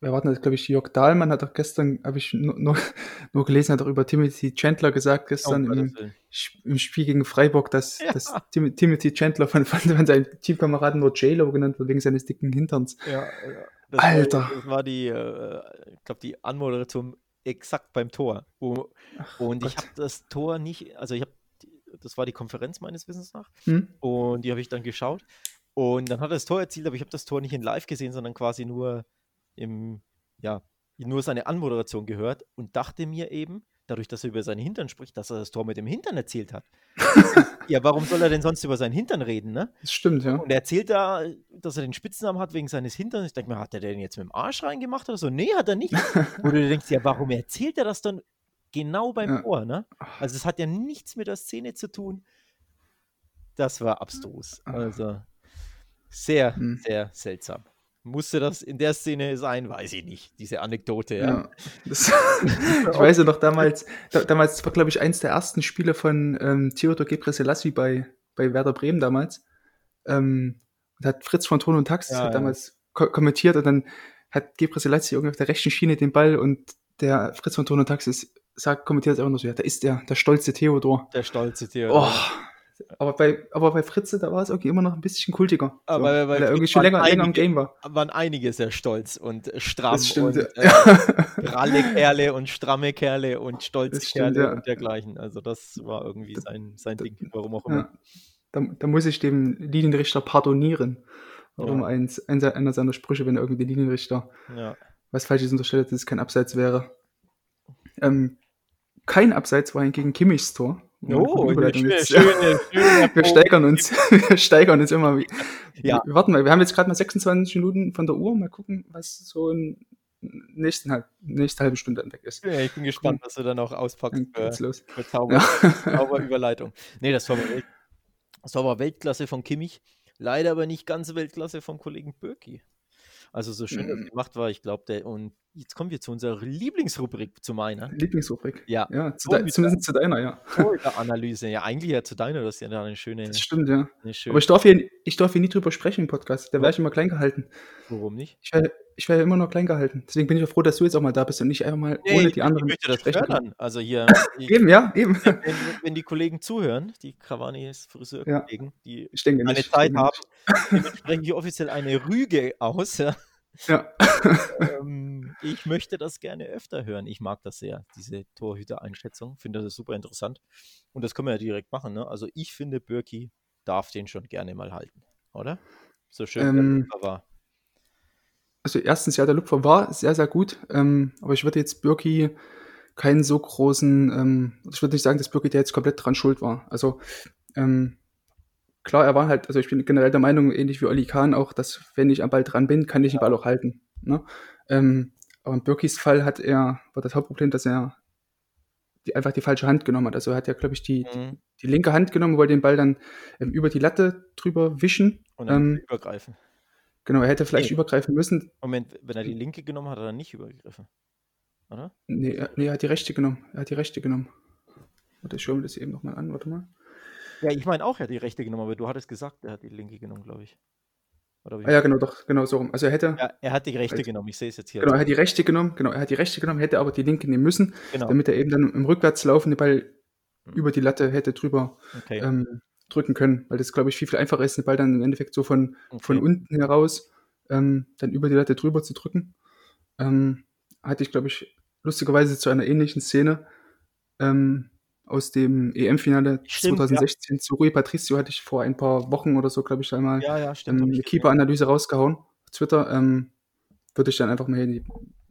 wir warten das, glaube ich, Jörg Dahlmann hat doch gestern, habe ich nur, nur, nur, gelesen, hat auch über Timothy Chandler gesagt, gestern oh, im, im, Spiel gegen Freiburg, dass, ja. dass Tim, Timothy Chandler von, von, von seinem Teamkameraden nur J-Lo genannt wird, wegen seines dicken Hinterns. Ja, ja. Das Alter. War, das war die, äh, ich glaube, die Anmoderation exakt beim Tor. Wo, Ach, und Gott. ich habe das Tor nicht, also ich habe, das war die Konferenz meines Wissens nach, hm? und die habe ich dann geschaut. Und dann hat er das Tor erzielt, aber ich habe das Tor nicht in live gesehen, sondern quasi nur im, ja, nur seine Anmoderation gehört und dachte mir eben, dadurch, dass er über seinen Hintern spricht, dass er das Tor mit dem Hintern erzählt hat. ja, warum soll er denn sonst über seinen Hintern reden, ne? Das stimmt, ja. Und er erzählt da, dass er den Spitznamen hat wegen seines Hinterns. Ich denke mir, hat er den jetzt mit dem Arsch reingemacht oder so? Nee, hat er nicht. Wo du denkst, ja, warum erzählt er das dann genau beim ja. Tor, ne? Also es hat ja nichts mit der Szene zu tun. Das war abstrus. Also sehr, hm. sehr seltsam. Musste das in der Szene sein? Weiß ich nicht. Diese Anekdote. Ja. ja das, ich weiß ja noch damals, da, damals war, glaube ich, eins der ersten Spiele von ähm, Theodor Gebrselassie bei, bei Werder Bremen damals. Ähm, und hat Fritz von Ton und Tax ja, damals ko kommentiert und dann hat Gebrselassie irgendwie auf der rechten Schiene den Ball und der Fritz von Ton und Tax ist, sagt, kommentiert einfach nur so, ja, da ist der, der stolze Theodor. Der stolze Theodor. Oh, aber bei, aber bei Fritze, da war es irgendwie immer noch ein bisschen kultiger. Aber so, weil, er irgendwie schon länger, einige, länger im Game war. Waren einige sehr stolz und stramm stimmt, und ja. äh, ralle Kerle und stramme Kerle und stolze stimmt, Kerle ja. und dergleichen. Also das war irgendwie sein, sein Ding, warum auch immer. Ja. Da, da, muss ich dem Linienrichter pardonieren. Warum ja. eins, einer seiner Sprüche, wenn irgendwie den Linienrichter was Falsches unterstellt, dass es kein Abseits wäre. Ähm, kein Abseits war hingegen Kimmichs Tor. Oh, schöne, schöne, wir steigern uns, wir steigern uns immer. Ja. Wir warten mal, wir haben jetzt gerade mal 26 Minuten von der Uhr. Mal gucken, was so in nächsten halb, nächste halbe Stunde weg ist. Ja, ich bin gespannt, was du dann auch auspackst für, los. für Zauber, ja. Zauberüberleitung. Nee, das war, Welt, das war Weltklasse von Kimmich. Leider aber nicht ganz Weltklasse vom Kollegen Böcki. Also so schön das mhm. gemacht war, ich glaube, der und jetzt kommen wir zu unserer Lieblingsrubrik, zu meiner. Lieblingsrubrik? Ja. Ja, zu de, zumindest zu deiner, ja. Analyse, ja, eigentlich ja zu deiner, das ist ja eine schöne. Das stimmt, ja. Schöne Aber ich darf, hier, ich darf hier nie drüber sprechen im Podcast, da wäre ich immer klein gehalten. Warum nicht? Ich wäre ich wär immer noch klein gehalten. Deswegen bin ich auch froh, dass du jetzt auch mal da bist und nicht einfach mal nee, ohne die anderen. Ich möchte das sprechen fördern. Also hier. eben, ja, eben. Wenn, wenn, die Kollegen zuhören, die Cavani's Friseurkollegen, ja. die eine nicht, Zeit haben, sprechen hier offiziell eine Rüge aus, ja. Ja. ähm, ich möchte das gerne öfter hören. Ich mag das sehr, diese Torhüter-Einschätzung. Finde das super interessant. Und das können wir ja direkt machen. Ne? Also ich finde, Birki darf den schon gerne mal halten, oder? So schön, ähm, der war. Also erstens, ja, der Lupfer war sehr, sehr gut. Ähm, aber ich würde jetzt Birki keinen so großen, ähm, ich würde nicht sagen, dass Birki der jetzt komplett dran schuld war. Also ähm, klar, er war halt, also ich bin generell der Meinung, ähnlich wie Oli Kahn auch, dass wenn ich am Ball dran bin, kann ich den Ball auch halten. Ne? Ähm, aber in Birkis Fall hat er, war das Hauptproblem, dass er die, einfach die falsche Hand genommen hat. Also er hat ja, glaube ich, die, mhm. die, die, linke Hand genommen, wollte den Ball dann ähm, über die Latte drüber wischen. Und dann ähm, übergreifen. Genau, er hätte vielleicht nee. übergreifen müssen. Moment, wenn er die linke genommen hat, hat er nicht übergegriffen. Oder? Nee, er, nee, er hat die rechte genommen. Er hat die rechte genommen. Warte, ich schaue mir das eben nochmal an, warte mal. Ja, ich meine auch, er hat die rechte genommen, aber du hattest gesagt, er hat die linke genommen, glaube ich. Ah, ja, genau, doch, genau so rum. Also er hätte. Ja, er hat die rechte halt, genommen, ich sehe es jetzt hier. Genau, er hat die rechte genommen, genau, er hat die rechte genommen, hätte aber die linke nehmen müssen, genau. damit er eben dann im Rückwärts laufende Ball hm. über die Latte hätte drüber okay. ähm, drücken können, weil das, glaube ich, viel, viel einfacher ist, den Ball dann im Endeffekt so von, okay. von unten heraus ähm, dann über die Latte drüber zu drücken. Ähm, hatte ich, glaube ich, lustigerweise zu einer ähnlichen Szene ähm, aus dem EM-Finale 2016 ja. zu Rui Patricio hatte ich vor ein paar Wochen oder so, glaube ich, einmal ja, ja, stimmt, ähm, eine Keeper-Analyse rausgehauen auf Twitter. Ähm, würde ich dann einfach mal in die,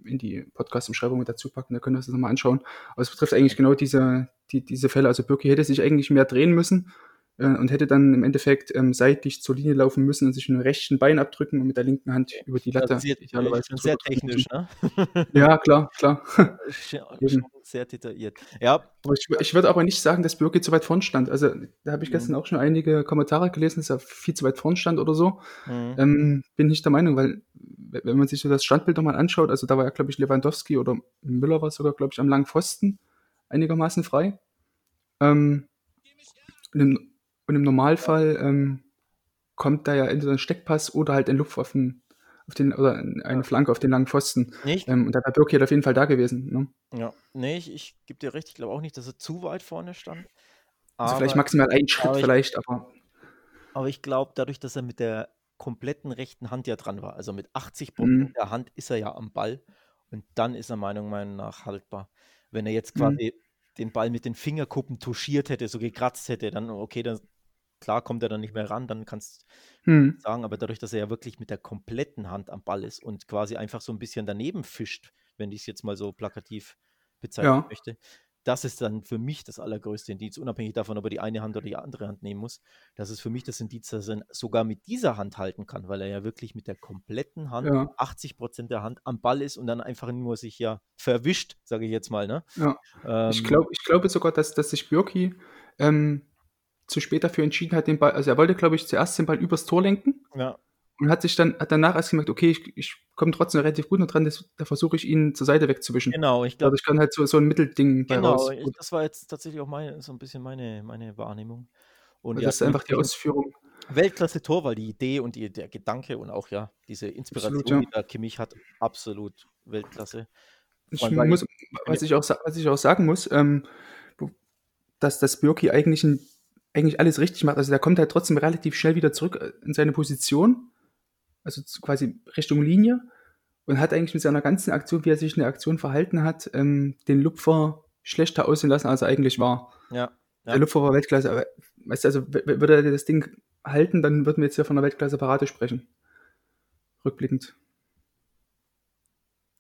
in die Podcast-Umschreibung mit dazu packen, da können wir uns das nochmal anschauen. Aber es betrifft eigentlich genau diese, die, diese Fälle. Also Birki hätte sich eigentlich mehr drehen müssen äh, und hätte dann im Endeffekt ähm, seitlich zur Linie laufen müssen und sich mit dem rechten Bein abdrücken und mit der linken Hand über die Latte. Das ist idealerweise sehr technisch, ne? ja, klar, klar. Schon sehr detailliert. Ja. Ich, ich würde aber nicht sagen, dass Birki zu weit vorn stand. Also da habe ich mhm. gestern auch schon einige Kommentare gelesen, dass er viel zu weit vorn stand oder so. Mhm. Ähm, bin nicht der Meinung, weil wenn man sich so das Standbild nochmal anschaut, also da war ja, glaube ich, Lewandowski oder Müller war sogar, glaube ich, am langen Pfosten einigermaßen frei. Ähm, und im, und im Normalfall ähm, kommt da ja entweder ein Steckpass oder halt ein Luftwaffen auf den, oder eine Flanke auf den langen Pfosten. Nicht? Ähm, und da wäre Birki auf jeden Fall da gewesen. Ne? Ja, nee, ich, ich gebe dir recht, ich glaube auch nicht, dass er zu weit vorne stand. Also vielleicht maximal einen Schritt aber vielleicht, aber. Aber ich glaube, dadurch, dass er mit der kompletten rechten Hand ja dran war, also mit 80 Prozent mhm. der Hand ist er ja am Ball und dann ist er meiner Meinung nach haltbar. Wenn er jetzt quasi mhm. den Ball mit den Fingerkuppen touchiert hätte, so gekratzt hätte, dann okay, dann klar kommt er dann nicht mehr ran, dann kannst du hm. sagen, aber dadurch, dass er ja wirklich mit der kompletten Hand am Ball ist und quasi einfach so ein bisschen daneben fischt, wenn ich es jetzt mal so plakativ bezeichnen ja. möchte, das ist dann für mich das allergrößte Indiz, unabhängig davon, ob er die eine Hand oder die andere Hand nehmen muss. Das ist für mich das Indiz, dass er sogar mit dieser Hand halten kann, weil er ja wirklich mit der kompletten Hand, Ja. 80 Prozent der Hand am Ball ist und dann einfach nur sich ja verwischt, sage ich jetzt mal. Ne? Ja. Ich Ähm, glaube ich glaube sogar, dass, dass sich Björki ähm, zu spät dafür entschieden hat, den Ball, also er wollte, glaube ich, zuerst den Ball übers Tor lenken ja, und hat sich dann, hat danach erst gemerkt, okay, ich, ich komme trotzdem relativ gut noch dran, das, da versuche ich ihn zur Seite wegzuwischen. genau. Ich glaube, Dadurch kann halt so, so ein Mittelding genau. raus. Ich, das war jetzt tatsächlich auch meine, so ein bisschen meine, meine Wahrnehmung. Und Also ja, das ist einfach die Ausführung. Weltklasse Tor, weil die Idee und die, der Gedanke und auch ja diese Inspiration, Absolut, ja. die da Kimmich hat, absolut Weltklasse. Ich muss, was ich auch, was ich auch sagen muss, ähm, dass das Björki eigentlich, ein, eigentlich alles richtig macht. Also der kommt halt trotzdem relativ schnell wieder zurück äh, in seine Position, also quasi Richtung Linie und hat eigentlich mit seiner ganzen Aktion, wie er sich in der Aktion verhalten hat, ähm, den Lupfer schlechter aussehen lassen, als er eigentlich war. ja, Der ja, Lupfer war Weltklasse, aber weißt du, also würde er das Ding halten, dann würden wir jetzt hier von einer Weltklasse-Parade sprechen. Rückblickend.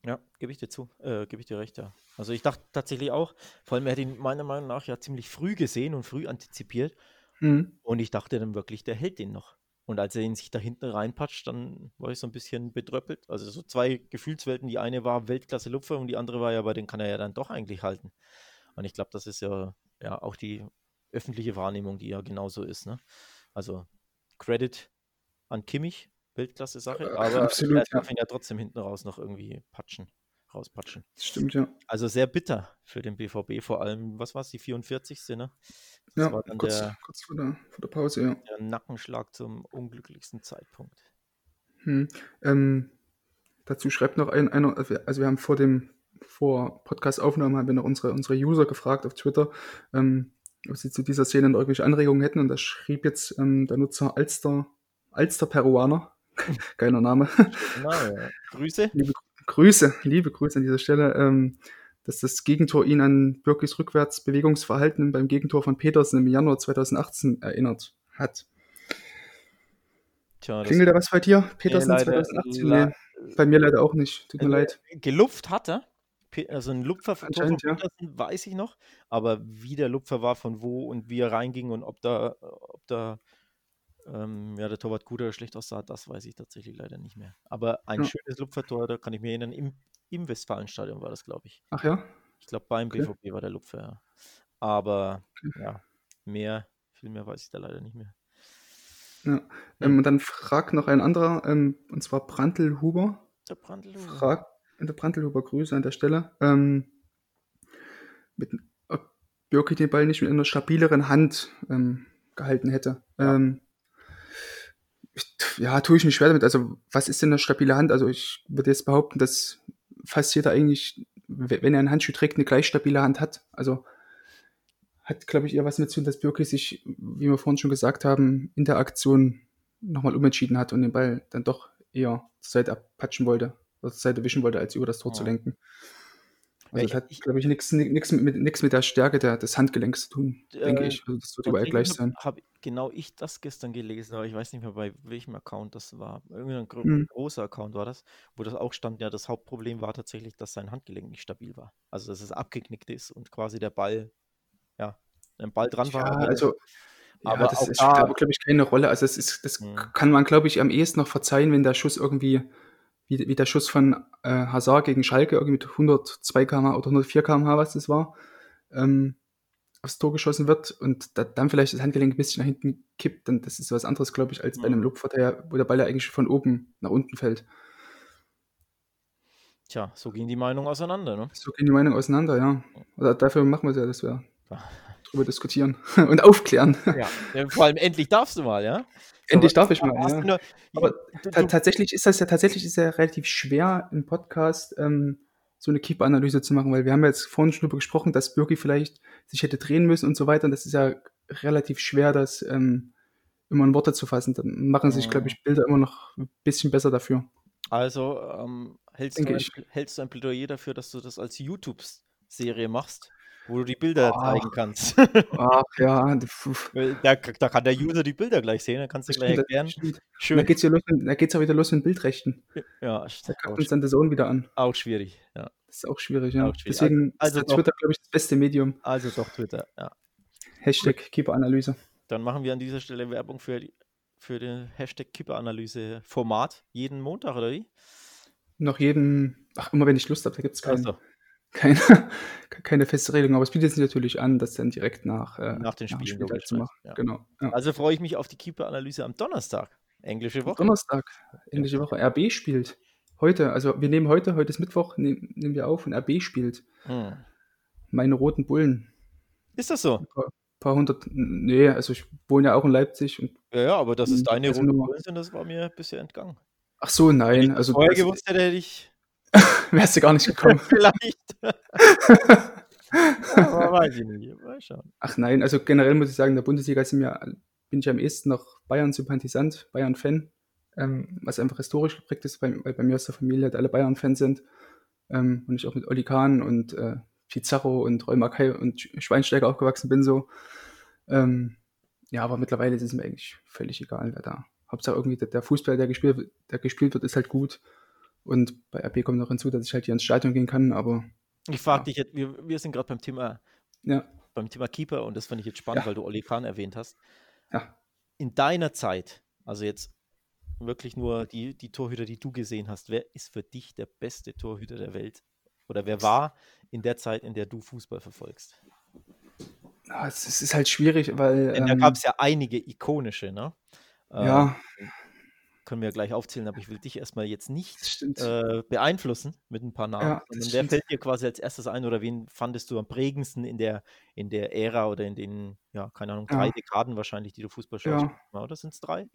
Ja, gebe ich dir zu, äh, gebe ich dir recht, ja. Also ich dachte tatsächlich auch, vor allem er hat ihn meiner Meinung nach ja ziemlich früh gesehen und früh antizipiert Mhm. und ich dachte dann wirklich, der hält den noch. Und als er ihn sich da hinten reinpatscht, dann war ich so ein bisschen bedröppelt. Also so zwei Gefühlswelten. Die eine war Weltklasse Lupfer und die andere war ja, bei den kann er ja dann doch eigentlich halten. Und ich glaube, das ist ja, ja auch die öffentliche Wahrnehmung, die ja genauso ist. Ne? Also Credit an Kimmich, Weltklasse-Sache, Äh, aber absolut, ja. darf ihn ja trotzdem hinten raus noch irgendwie patschen, rauspatschen. Das stimmt, ja. Also sehr bitter für den BVB, vor allem, was war es, die 44. Ne? Das Ja, war dann kurz, der, kurz vor, der, vor der Pause, ja. der Nackenschlag zum unglücklichsten Zeitpunkt. Hm. Ähm, dazu schreibt noch ein, einer, also wir- also wir haben vor dem, vor Podcast-Aufnahmen haben wir noch unsere, unsere User gefragt auf Twitter, ähm, ob sie zu dieser Szene noch irgendwelche Anregungen hätten und da schrieb jetzt ähm, der Nutzer Alster, Alster Peruaner, geiler Name, Na, ja. Grüße. liebe Grüße, liebe Grüße an dieser Stelle, ähm, dass das Gegentor ihn an Birkis Rückwärtsbewegungsverhalten beim Gegentor von Petersen im Januar 2018 erinnert hat. Tja, Klingelt da was bei dir? Petersen leider- 2018? la- nee, bei mir leider auch nicht. Tut mir Also, leid. gelupft hat. Pe- Also ein Lupfer von Anscheinend, ja. Petersen weiß ich noch, aber wie der Lupfer war, von wo und wie er reinging und ob da, ob da ähm, ja, der Torwart gut oder schlecht aussah, das weiß ich tatsächlich leider nicht mehr. Aber ein Ja. schönes Lupfertor, da kann ich mir erinnern, im, im Westfalenstadion war das, glaube ich. Ach ja? Ich glaube, beim Okay. BVB war der Lupfer, ja. Aber ja, mehr, viel mehr weiß ich da leider nicht mehr. Ja. Ähm, und dann fragt noch ein anderer, ähm, und zwar Brandl-Huber. Der Brandl. Fragt, der Brandl-Huber, Grüße an der Stelle. Ähm, mit, ob Birki den Ball nicht mit einer stabileren Hand ähm, gehalten hätte. Ja. Ja, tue ich mich schwer damit. Also, was ist denn eine stabile Hand? Also, ich würde jetzt behaupten, dass fast jeder eigentlich, wenn er einen Handschuh trägt, eine gleich stabile Hand hat. Also, hat, glaube ich, eher was mit zu tun, dass Birki sich, wie wir vorhin schon gesagt haben, in der Aktion nochmal umentschieden hat und den Ball dann doch eher zur Seite abpatschen wollte, oder zur Seite wischen wollte, als über das Tor zu Ja. lenken. Ja, Also, das hat, glaube ich, nichts mit, mit der Stärke der, des Handgelenks zu tun, denke Äh, ich. Also, das wird überall gleich sein. Habe genau ich das gestern gelesen, aber ich weiß nicht mehr, bei welchem Account das war. Irgendein gro Mhm. großer Account war das, wo das auch stand, ja, das Hauptproblem war tatsächlich, dass sein Handgelenk nicht stabil war. Also, dass es abgeknickt ist und quasi der Ball, ja, ein Ball dran war. Ja, aber- also, ja, aber das auch ist, da- glaube ich, keine Rolle. Also, das, ist, das Mhm. kann man, glaube ich, am ehesten noch verzeihen, wenn der Schuss irgendwie, wie, wie der Schuss von äh, Hazard gegen Schalke, irgendwie mit 102 km/h oder 104 km/h, was das war, ähm, aufs Tor geschossen wird und da, dann vielleicht das Handgelenk ein bisschen nach hinten kippt, dann das ist was anderes, glaube ich, als bei Mhm. einem ja- wo der Ball ja eigentlich von oben nach unten fällt. Tja, so gehen die Meinungen auseinander, ne? So gehen die Meinungen auseinander, ja. Oder dafür machen wir es ja, dass wir Ja. drüber diskutieren und aufklären. Ja. vor allem endlich darfst du mal, ja? Endlich darf ich mal, ja. nur- Aber du, Ta du, tatsächlich ist das ja tatsächlich ist ja relativ schwer im Podcast ähm, so eine Keep-Analyse zu machen, weil wir haben ja jetzt vorhin schon darüber gesprochen, dass Birki vielleicht sich hätte drehen müssen und so weiter. Und das ist ja relativ schwer, das ähm, immer in Worte zu fassen. Dann machen sich, Mhm. glaube ich, Bilder immer noch ein bisschen besser dafür. also ähm, hältst, du ein, ich. hältst du ein Plädoyer dafür, dass du das als YouTube-Serie machst, wo du die Bilder Ach. zeigen kannst? Ach ja, Da, da kann der User die Bilder gleich sehen, dann kannst du gleich erklären. stimmt. Und Da Schön. geht's ja geht's ja wieder los mit Bildrechten. Ja, Da kackt uns dann der Sohn wieder an. auch schwierig. Ja. Das ist auch schwierig, ja. Auch schwierig. Deswegen Also ist doch. Twitter, glaube ich, das beste Medium. Also doch Twitter, ja. Hashtag Keeper-Analyse. Dann machen wir an dieser Stelle Werbung für, für den Hashtag Kipperanalyse-Format jeden Montag, oder wie? Noch jeden, ach, immer wenn ich Lust habe, da gibt es keinen. Achso, keine, keine feste Regelung, aber es bietet sich natürlich an, das dann direkt nach, äh, Nach den Spielen Spieltag zu machen. ja. Genau. Ja. Also freue ich mich auf die Keeper-Analyse am Donnerstag. Englische Woche. Donnerstag, englische Woche. RB spielt heute, also wir nehmen heute, heute ist Mittwoch, nehm, nehmen wir auf und RB spielt. Hm. Meine roten Bullen. Ist das so? Ein paar, paar hundert, nee, also ich wohne ja auch in Leipzig. Und, Ja, ja, aber dass es Hm, deine also roten Bullen das war mir bisher entgangen. ach so, Wenn ich nein, das also vorher das gewusst hätte, hätte ich wärst du gar nicht gekommen. vielleicht. aber weiß ich nicht. Mal schauen. Ach nein, also generell muss ich sagen, in der Bundesliga sind wir, bin ich am ehesten noch Bayern-Sympathisant, Bayern-Fan, ähm, was einfach historisch geprägt ist, weil, weil bei mir aus der Familie halt alle Bayern-Fans sind ähm, und ich auch mit Oli Kahn und äh, Pizarro und Roy Mackay und Sch- Schweinsteiger aufgewachsen bin so. Ähm, ja, aber mittlerweile ist es mir eigentlich völlig egal, wer da. Hauptsache irgendwie der, der Fußball, der gespielt, der gespielt wird, ist halt gut. Und bei RB kommt noch hinzu, dass ich halt hier ins Stadion gehen kann, aber Ich frage Ja. dich jetzt, wir, wir sind gerade beim Thema, ja, beim Thema Keeper und das fand ich jetzt spannend, Ja. weil du Oli Kahn erwähnt hast. In deiner Zeit, also jetzt wirklich nur die, die Torhüter, die du gesehen hast, wer ist für dich der beste Torhüter der Welt? Oder wer war in der Zeit, in der du Fußball verfolgst? Es, es ist halt schwierig, weil. Denn da ähm, gab es ja einige ikonische, ne? ja, Ähm, können wir ja gleich aufzählen, aber ich will dich erstmal jetzt nicht äh, beeinflussen mit ein paar Namen. Ja, wer stimmt. fällt dir quasi als erstes ein oder wen fandest du am prägendsten in der, in der Ära oder in den, ja, keine Ahnung, drei Ja. Dekaden wahrscheinlich, die du Fußball schaust? Ja. Oder sind es drei?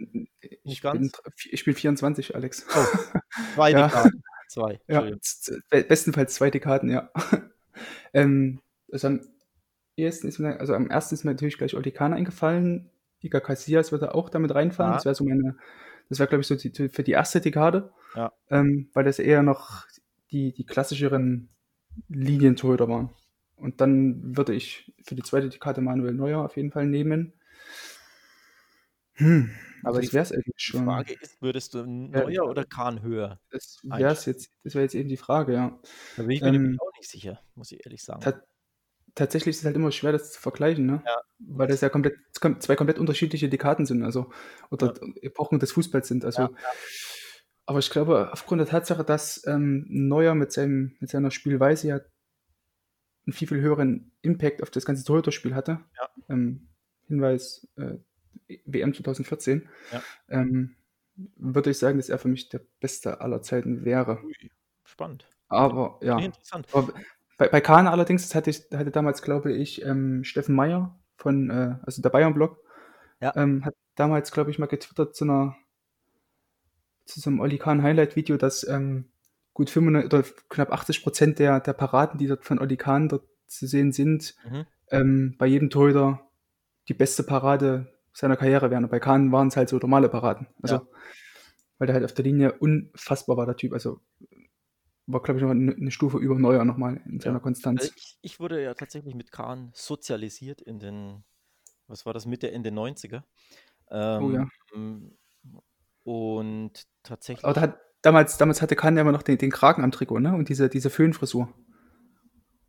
Ich, ganz? bin, ich spiele 24, Alex. Oh, Zwei Ja. Dekaden. Zwei. Ja, bestenfalls zwei Dekaden, ja. ähm, also am ersten ist mir, also am ersten ist mir natürlich gleich Oli Kahn eingefallen. Iker Casillas würde auch damit reinfallen. Ja. Das wäre so meine, das wäre, glaube ich, so die, für die erste Dekade. Ja. Ähm, weil das eher noch die, die klassischeren Linientorhüter waren. Und dann würde ich für die zweite Dekade Manuel Neuer auf jeden Fall nehmen. Hm, Aber die- das wäre es eigentlich Die schon. Frage ist, würdest du Neuer oder Kahn höher? Das wäre jetzt, das jetzt eben die Frage, ja. Da bin ich mir Ähm, auch nicht sicher, muss ich ehrlich sagen. Ta tatsächlich ist es halt immer schwer, das zu vergleichen, ne? Ja. Weil das ja komplett, zwei komplett unterschiedliche Dekaden sind, also, oder Epochen des Fußballs sind. Also, Ja, aber ich glaube, aufgrund der Tatsache, dass ähm, Neuer mit, seinem, mit seiner Spielweise ja einen viel, viel höheren Impact auf das ganze Torhüterspiel hatte. Ja. Ähm, Hinweis, äh, WM 2014. Ja. Ähm, würde ich sagen, dass er für mich der Beste aller Zeiten wäre. Ui, spannend. Aber ja. Interessant. Aber bei, bei Kahn allerdings, das hatte, ich, hatte damals, glaube ich, ähm, Steffen Meyer von, äh, also der Bayern-Blog, Ja. ähm, hat damals, glaube ich, mal getwittert zu einer, zu so einem Oli Kahn Highlight-Video, dass ähm, gut 95 oder knapp 80 Prozent der, der Paraden, die dort von Oli Kahn dort zu sehen sind, Mhm. ähm, bei jedem Torhüter die beste Parade seiner Karriere wären. Und bei Kahn waren es halt so normale Paraden. Also, Ja. weil der halt auf der Linie unfassbar war, der Typ. Also, war, glaube ich, noch eine, eine Stufe über Neuer nochmal in seiner Ja. Konstanz. Also ich, ich wurde ja tatsächlich mit Kahn sozialisiert in den, was war das, Mitte, Ende 90er. Ähm, Oh ja. Und tatsächlich. Aber da hat, damals, damals hatte Kahn ja immer noch den, den Kragen am Trikot, ne? Und diese, diese Föhnfrisur.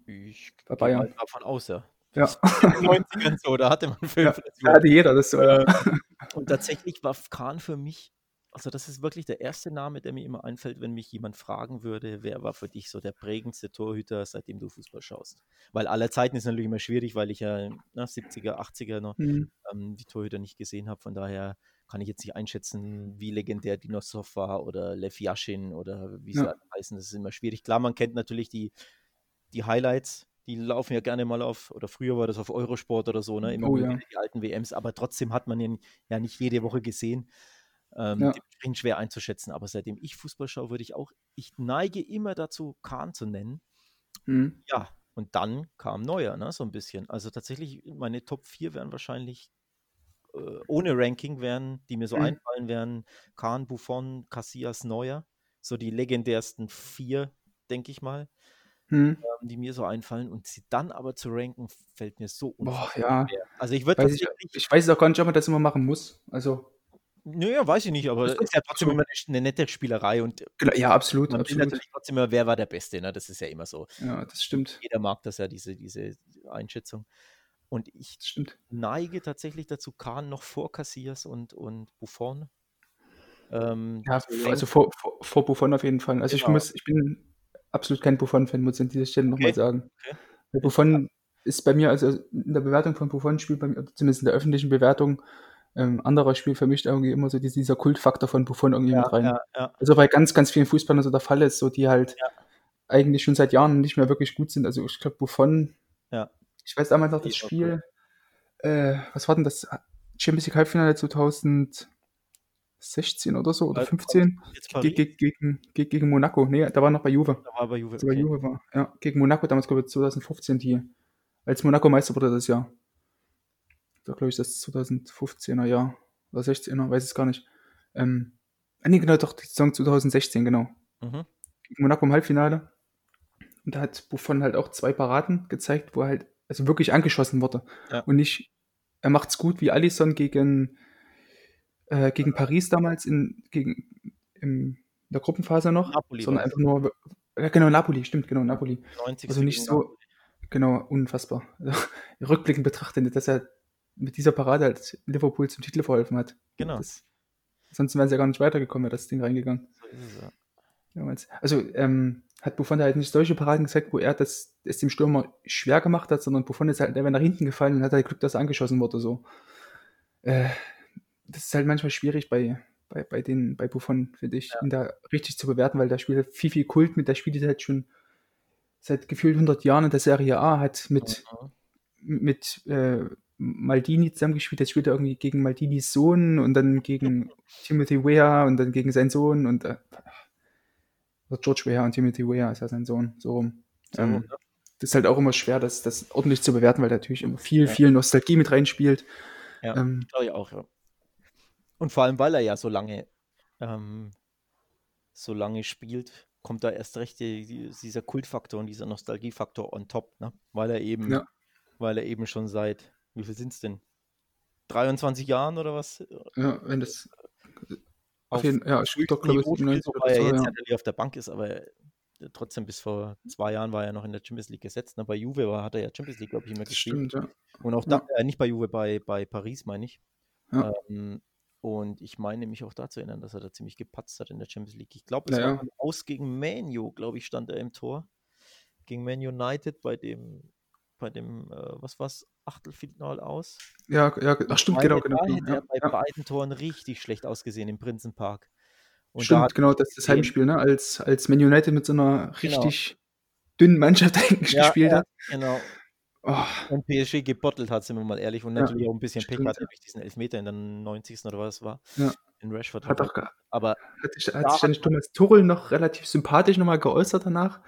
Ich Bei Bayern. davon aus, ja. Ja. In den 90ern so, da hatte man Film. Da hatte jeder das so. Ja. Und tatsächlich war Kahn für mich, also das ist wirklich der erste Name, der mir immer einfällt, wenn mich jemand fragen würde, wer war für dich so der prägendste Torhüter, seitdem du Fußball schaust. Weil aller Zeiten ist natürlich immer schwierig, weil ich ja na, 70er, 80er noch Mhm. ähm, die Torhüter nicht gesehen habe. Von daher kann ich jetzt nicht einschätzen, wie legendär Dinossov war oder Lev Yashin oder wie sie Ja. alle heißen. Das ist immer schwierig. Klar, man kennt natürlich die, die Highlights, die laufen ja gerne mal auf, oder früher war das auf Eurosport oder so, ne? Immer Oh ja. die alten WMs, aber trotzdem hat man ihn ja nicht jede Woche gesehen. Ähm, Ja. Dementsprechend schwer einzuschätzen. Aber seitdem ich Fußball schaue, würde ich auch, ich neige immer dazu, Kahn zu nennen. Mhm. Ja, und dann kam Neuer, ne, so ein bisschen. Also tatsächlich, meine Top 4 wären wahrscheinlich äh, ohne Ranking wären, die mir so Mhm. einfallen, wären Kahn, Buffon, Casillas, Neuer. So die legendärsten vier, denke ich mal, ähm, die mir so einfallen. Und sie dann aber zu ranken, fällt mir so Boah, ja. schwer. Also ich würde Weiß ich, ich weiß auch gar nicht, ob man das immer machen muss. Also, Naja, weiß ich nicht, aber es ist ja trotzdem immer eine, eine nette Spielerei und Ja, absolut, man absolut. natürlich trotzdem immer, wer war der Beste, ne? Das ist ja immer so. Ja, das stimmt. Jeder mag das ja, diese, diese Einschätzung. Und ich neige tatsächlich dazu, Kahn noch vor Cassias und, und Buffon. Ähm, Ja, also vor, vor, vor Buffon auf jeden Fall. Also ich Genau. muss, ich bin absolut kein Buffon-Fan, muss ich an dieser Stelle nochmal Okay, sagen. okay. Buffon ist bei mir, also in der Bewertung von Buffon spielt bei mir, zumindest in der öffentlichen Bewertung, ähm, anderer Spiel vermischt irgendwie immer so dieser Kultfaktor von Buffon irgendwie Ja, mit rein. ja, ja, Also bei ganz, ganz vielen Fußballern so der Fall ist, so die halt eigentlich schon seit Jahren nicht mehr wirklich gut sind. Also ich glaube, Buffon, ich weiß damals noch das. Spiel, äh, was war denn das? Champions League Halbfinale 2016 oder so oder Also, 15 Jetzt Ge ge gegen, ge gegen Monaco. Nee, da war noch bei Juve. da war bei Juve, okay. Juve war. Ja, gegen Monaco damals, glaube ich, 2015 die, als Monaco Meister wurde das Jahr. Da glaube ich, das 2015er Jahr oder 16er, weiß es gar nicht. Ähm, ah, nee, genau, doch, die Saison 2016, genau. Mhm. Monaco im Halbfinale. Und da hat Buffon halt auch zwei Paraden gezeigt, wo er halt also wirklich angeschossen wurde. Ja. Und nicht, er macht's gut wie Alisson gegen, äh, gegen Paris damals in, gegen, in der Gruppenphase noch, Napoli sondern war einfach nur, ja, genau, Napoli, stimmt, genau, Napoli. 90. Also nicht so, Napoli. genau, unfassbar. Also, rückblickend betrachtet, dass er mit dieser Parade halt Liverpool zum Titel verholfen hat. Genau. Das, sonst wären sie ja gar nicht weitergekommen, wäre das Ding reingegangen. So ist es, ja. Also ähm, hat Buffon da halt nicht solche Paraden gezeigt, wo er das es dem Stürmer schwer gemacht hat, sondern Buffon ist halt wäre nach hinten gefallen und hat halt Glück, dass er angeschossen wurde. So. Äh, das ist halt manchmal schwierig bei, bei, bei, den, bei Buffon, finde ich, ihn da richtig zu bewerten, weil der spielt viel, viel Kult mit, der spielt halt schon seit gefühlt 100 Jahren in der Serie A, hat mit, Mhm. mit äh, Maldini zusammengespielt, jetzt spielt er irgendwie gegen Maldinis Sohn und dann gegen Timothy Weah und dann gegen seinen Sohn und äh, George Weah und Timothy Weah ist ja sein Sohn, so rum. So, Ähm, ne? das ist halt auch immer schwer, das, das ordentlich zu bewerten, weil natürlich immer viel, Ja. viel Nostalgie mit reinspielt. Ja, Ähm, glaube ich auch, ja. Und vor allem, weil er ja so lange, ähm, so lange spielt, kommt da erst recht die, die, dieser Kultfaktor und dieser Nostalgiefaktor on top, ne? Weil er eben, Ja. weil er eben schon seit, wie viel sind es denn? 23 Jahren oder was? ja, wenn das auf Auf jeden ja, ich doch, glaube ich, Niveau spielt, 97 wobei er jetzt ja. natürlich auf der Bank ist, aber er- trotzdem bis vor zwei Jahren war er noch in der Champions League gesetzt. Ne? Bei Juve war, hat er ja Champions League, glaube ich, immer gespielt. stimmt, ja. Und auch da, äh, nicht bei Juve, bei, bei Paris, meine ich. Ja. Ähm, und ich meine mich auch da zu erinnern, dass er da ziemlich gepatzt hat in der Champions League. Ich glaube, es Ja, war ja. aus gegen Manu, glaube ich, stand er im Tor. Gegen Man United bei dem, bei dem, äh, was war's, Achtelfinal aus. Ja, ja, ach, stimmt, genau, genau. Da genau, er Ja, bei ja. beiden Toren richtig schlecht ausgesehen im Prinzenpark. Und da Stimmt, hat genau, das ist das Heimspiel, ne? Als, als Man United mit so einer Genau. richtig dünnen Mannschaft eigentlich Ja, gespielt hat. genau. Oh, Und PSG gebottelt hat, sind wir mal ehrlich. Und natürlich auch ein bisschen Pech stimmt, hatte ja. durch diesen Elfmeter in der 90. oder was es war. Ja. In Rashford. hat auch Aber hat sich, Da hat sich hat dann Thomas Tuchel noch relativ sympathisch nochmal geäußert danach.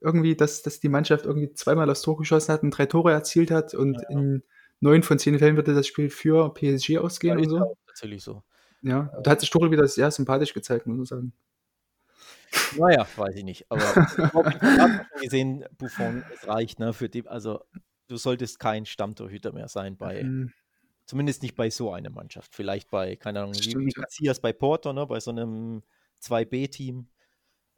Irgendwie, dass, dass die Mannschaft irgendwie zweimal das Tor geschossen hat und drei Tore erzielt hat und Ja. in neun von zehn Fällen würde das Spiel für PSG ausgehen ja, und so. tatsächlich so. Ja, da hat sich Tuchel wieder sehr sympathisch gezeigt, muss man sagen. Naja, weiß ich nicht. Aber ich habe schon gesehen, Buffon, es reicht, ne, für die, also du solltest kein Stammtorhüter mehr sein bei, Mhm. zumindest nicht bei so einer Mannschaft. Vielleicht bei, keine Ahnung, wie, wie Stimmt, ja. Casillas bei Porto, ne, bei so einem 2B-Team,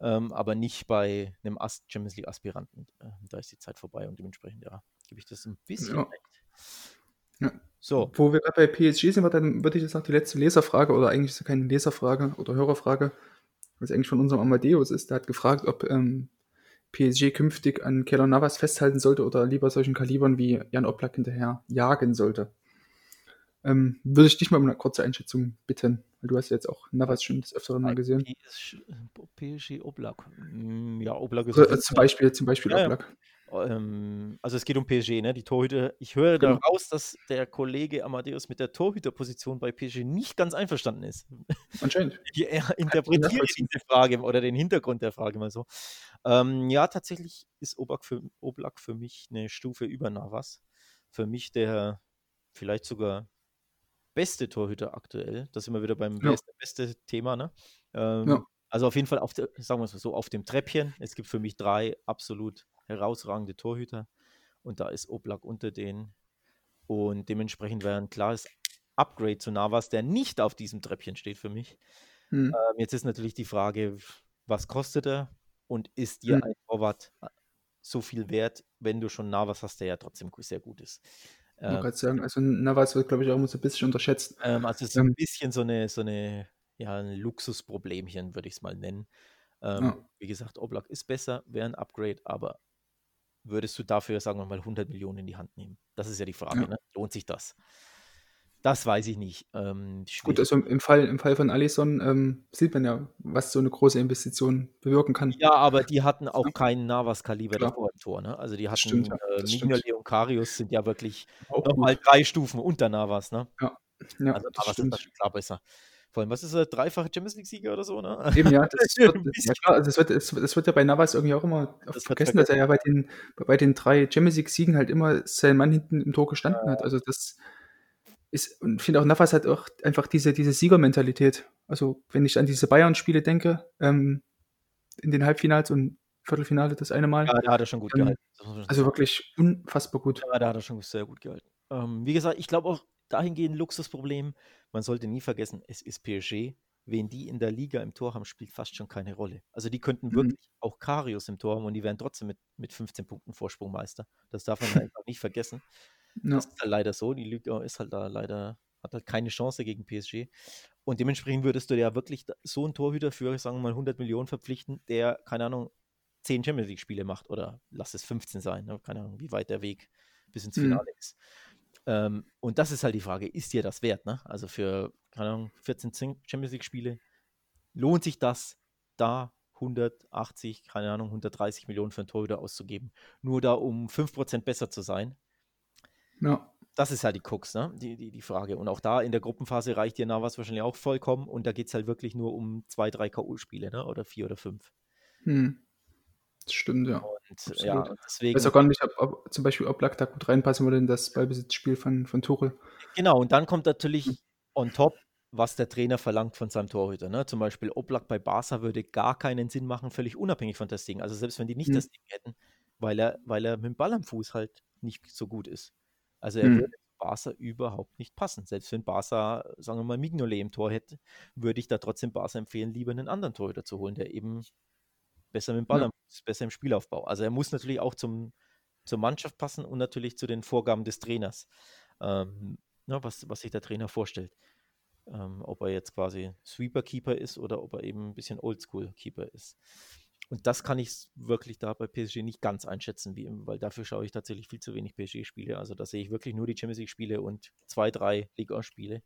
ähm, aber nicht bei einem Ast Champions League Aspiranten. Äh, da ist die Zeit vorbei und dementsprechend, ja, gebe ich das ein bisschen Ja. recht. Ja. So, Wo wir gerade bei PSG sind, dann würde ich jetzt noch die letzte Leserfrage, oder eigentlich ist es keine Leserfrage oder Hörerfrage, was eigentlich von unserem Amadeus ist. Der hat gefragt, ob ähm, PSG künftig an Keller Navas festhalten sollte oder lieber solchen Kalibern wie Jan Oblak hinterher jagen sollte. Ähm, würde ich dich mal um eine kurze Einschätzung bitten, weil du hast ja jetzt auch Navas schon des Öfteren mal gesehen. PSG, Oblak. Mm, Ja, Oblak ist Also, äh, zum Beispiel, zum Beispiel Ja, ja. Oblak. Ähm, also es geht um PSG, ne? Die Torhüter. Ich höre Genau. daraus, dass der Kollege Amadeus mit der Torhüterposition bei PSG nicht ganz einverstanden ist. Anscheinend. Ich er interpretiere diese Frage oder den Hintergrund der Frage mal so. Ähm, ja, tatsächlich ist Oblak für, Oblak für mich eine Stufe über Navas. Für mich der vielleicht sogar beste Torhüter aktuell. Das sind wir wieder beim Ja. der beste Thema, ne? Ähm, Ja. Also auf jeden Fall auf sagen wir es so, auf dem Treppchen. Es gibt für mich drei absolut herausragende Torhüter und da ist Oblak unter denen. Und dementsprechend wäre ein klares Upgrade zu Navas, der nicht auf diesem Treppchen steht für mich. Hm. Ähm, jetzt ist natürlich die Frage, was kostet er und ist dir hm. ein Torwart äh, so viel wert, wenn du schon Navas hast, der ja trotzdem sehr gut ist. Ich ähm, gerade sagen, also Navas wird, glaube ich, auch immer so ein bisschen unterschätzt. Ähm, also es ist ähm, ein bisschen so eine, so eine, ja, ein Luxusproblemchen, würde ich es mal nennen. Ähm, ja. Wie gesagt, Oblak ist besser, wäre ein Upgrade, aber würdest du dafür, sagen wir mal, 100 Millionen in die Hand nehmen? Das ist ja die Frage, ja. ne? lohnt sich das? Das weiß ich nicht. Ähm, Gut, also im Fall, im Fall von Allison ähm, sieht man ja, was so eine große Investition bewirken kann. Ja, aber die hatten auch ja. keinen Navas-Kaliber davor im Tor. Ne? Also die hatten stimmt, ja, äh, Mignoli und Karius sind ja wirklich nochmal drei Stufen unter Navas. Ne? Ja. ja, also Navas ist natürlich klar besser. Vor allem, was ist er, dreifache Champions League-Sieger oder so, ne? Eben, ja, das wird, ja klar, also das wird, das wird ja bei Navas irgendwie auch immer das vergessen, dass er ja bei den, bei den drei Champions League-Siegen halt immer sein Mann hinten im Tor gestanden ja. hat. Also das ist, und ich finde auch Navas hat auch einfach diese, diese Siegermentalität. Also wenn ich an diese Bayern-Spiele denke, ähm, in den Halbfinals und Viertelfinale das eine Mal. Ja, da hat er schon gut ähm, gehalten. Also wirklich unfassbar gut. Ja, da hat er schon sehr gut gehalten. Ähm, wie gesagt, ich glaube auch dahingehend Luxusproblem. Man sollte nie vergessen, es ist PSG. Wen die in der Liga im Tor haben, spielt fast schon keine Rolle. Also die könnten mhm. wirklich auch Karius im Tor haben und die wären trotzdem mit, mit 15 Punkten Vorsprung Meister. Das darf man einfach nicht vergessen. Ja. Das ist halt leider so. Die Liga ist halt da leider, hat halt keine Chance gegen PSG. Und dementsprechend würdest du ja wirklich so einen Torhüter für, sagen wir mal, 100 Millionen verpflichten, der, keine Ahnung, 10 Champions League-Spiele macht oder lass es 15 sein. Ne? Keine Ahnung, wie weit der Weg bis ins mhm. Finale mhm. ist. Ähm, und das ist halt die Frage, ist dir das wert? Ne? Also für, keine Ahnung, 14 Champions League-Spiele, lohnt sich das, da 180, keine Ahnung, 130 Millionen für einen Torhüter auszugeben? Nur da, um 5% besser zu sein? Ja. Das ist halt die Cooks, ne? Die, die, die Frage. Und auch da in der Gruppenphase reicht dir Navas wahrscheinlich auch vollkommen und da geht es halt wirklich nur um zwei, drei K.O.-Spiele, ne? Oder vier oder fünf. Hm. Das stimmt, ja. Und, ja, deswegen. Ich weiß auch gar nicht, ob, ob zum Beispiel Oblak da gut reinpassen würde in das Ballbesitzspiel von, von Tuchel. Genau, und dann kommt natürlich on top, was der Trainer verlangt von seinem Torhüter. Ne? Zum Beispiel Oblak bei Barca würde gar keinen Sinn machen, völlig unabhängig von das Ding. Also selbst wenn die nicht hm. das Ding hätten, weil er, weil er mit dem Ball am Fuß halt nicht so gut ist. Also er hm. würde Barca überhaupt nicht passen. Selbst wenn Barca, sagen wir mal, Mignolet im Tor hätte, würde ich da trotzdem Barca empfehlen, lieber einen anderen Torhüter zu holen, der eben besser mit dem Ball, ja. besser im Spielaufbau. Also er muss natürlich auch zum, zur Mannschaft passen und natürlich zu den Vorgaben des Trainers, ähm, na, was, was sich der Trainer vorstellt. Ähm, ob er jetzt quasi Sweeper-Keeper ist oder ob er eben ein bisschen Oldschool-Keeper ist. Und das kann ich wirklich da bei PSG nicht ganz einschätzen, wie, weil dafür schaue ich tatsächlich viel zu wenig PSG-Spiele. Also da sehe ich wirklich nur die Champions League-Spiele und zwei, drei Liga-Spiele.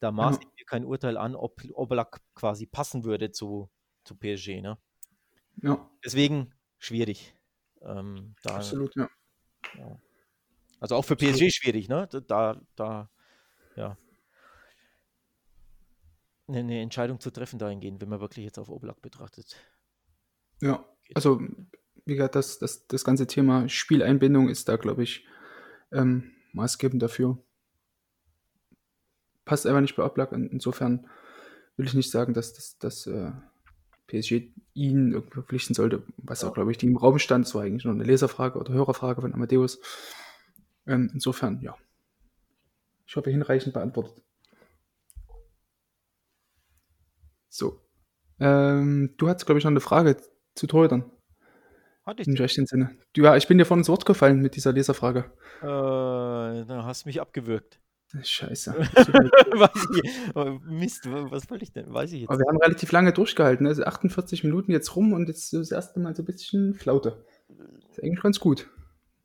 Da maße ich mir kein Urteil an, ob Oblak quasi passen würde zu, zu PSG. Ne? Ja. Deswegen schwierig. Ähm, da, Absolut, ja. ja. Also auch für PSG schwierig, ne? Da, da, ja. Eine, eine Entscheidung zu treffen dahingehend, wenn man wirklich jetzt auf Oblak betrachtet. Ja, also wie gesagt, das, das, das ganze Thema Spieleinbindung ist da, glaube ich, ähm, maßgebend dafür. Passt einfach nicht bei Oblak. Insofern will ich nicht sagen, dass das, das äh, PSG ihn irgendwie verpflichten sollte, was ja. auch, glaube ich, die im Raum stand. Das war eigentlich nur eine Leserfrage oder Hörerfrage von Amadeus. Ähm, insofern, ja. Ich hoffe, hinreichend beantwortet. So. Ähm, du hast, glaube ich, noch eine Frage zu Torhütern. Hatte ich. Im rechten Sinne. Ja, ich bin dir von ins Wort gefallen mit dieser Leserfrage. Äh, da hast du mich abgewürgt. Scheiße. Mist, was wollte ich denn? Weiß ich jetzt. Aber wir haben relativ lange durchgehalten. Also 48 Minuten jetzt rum und jetzt das erste Mal so ein bisschen Flaute. Ist eigentlich ganz gut.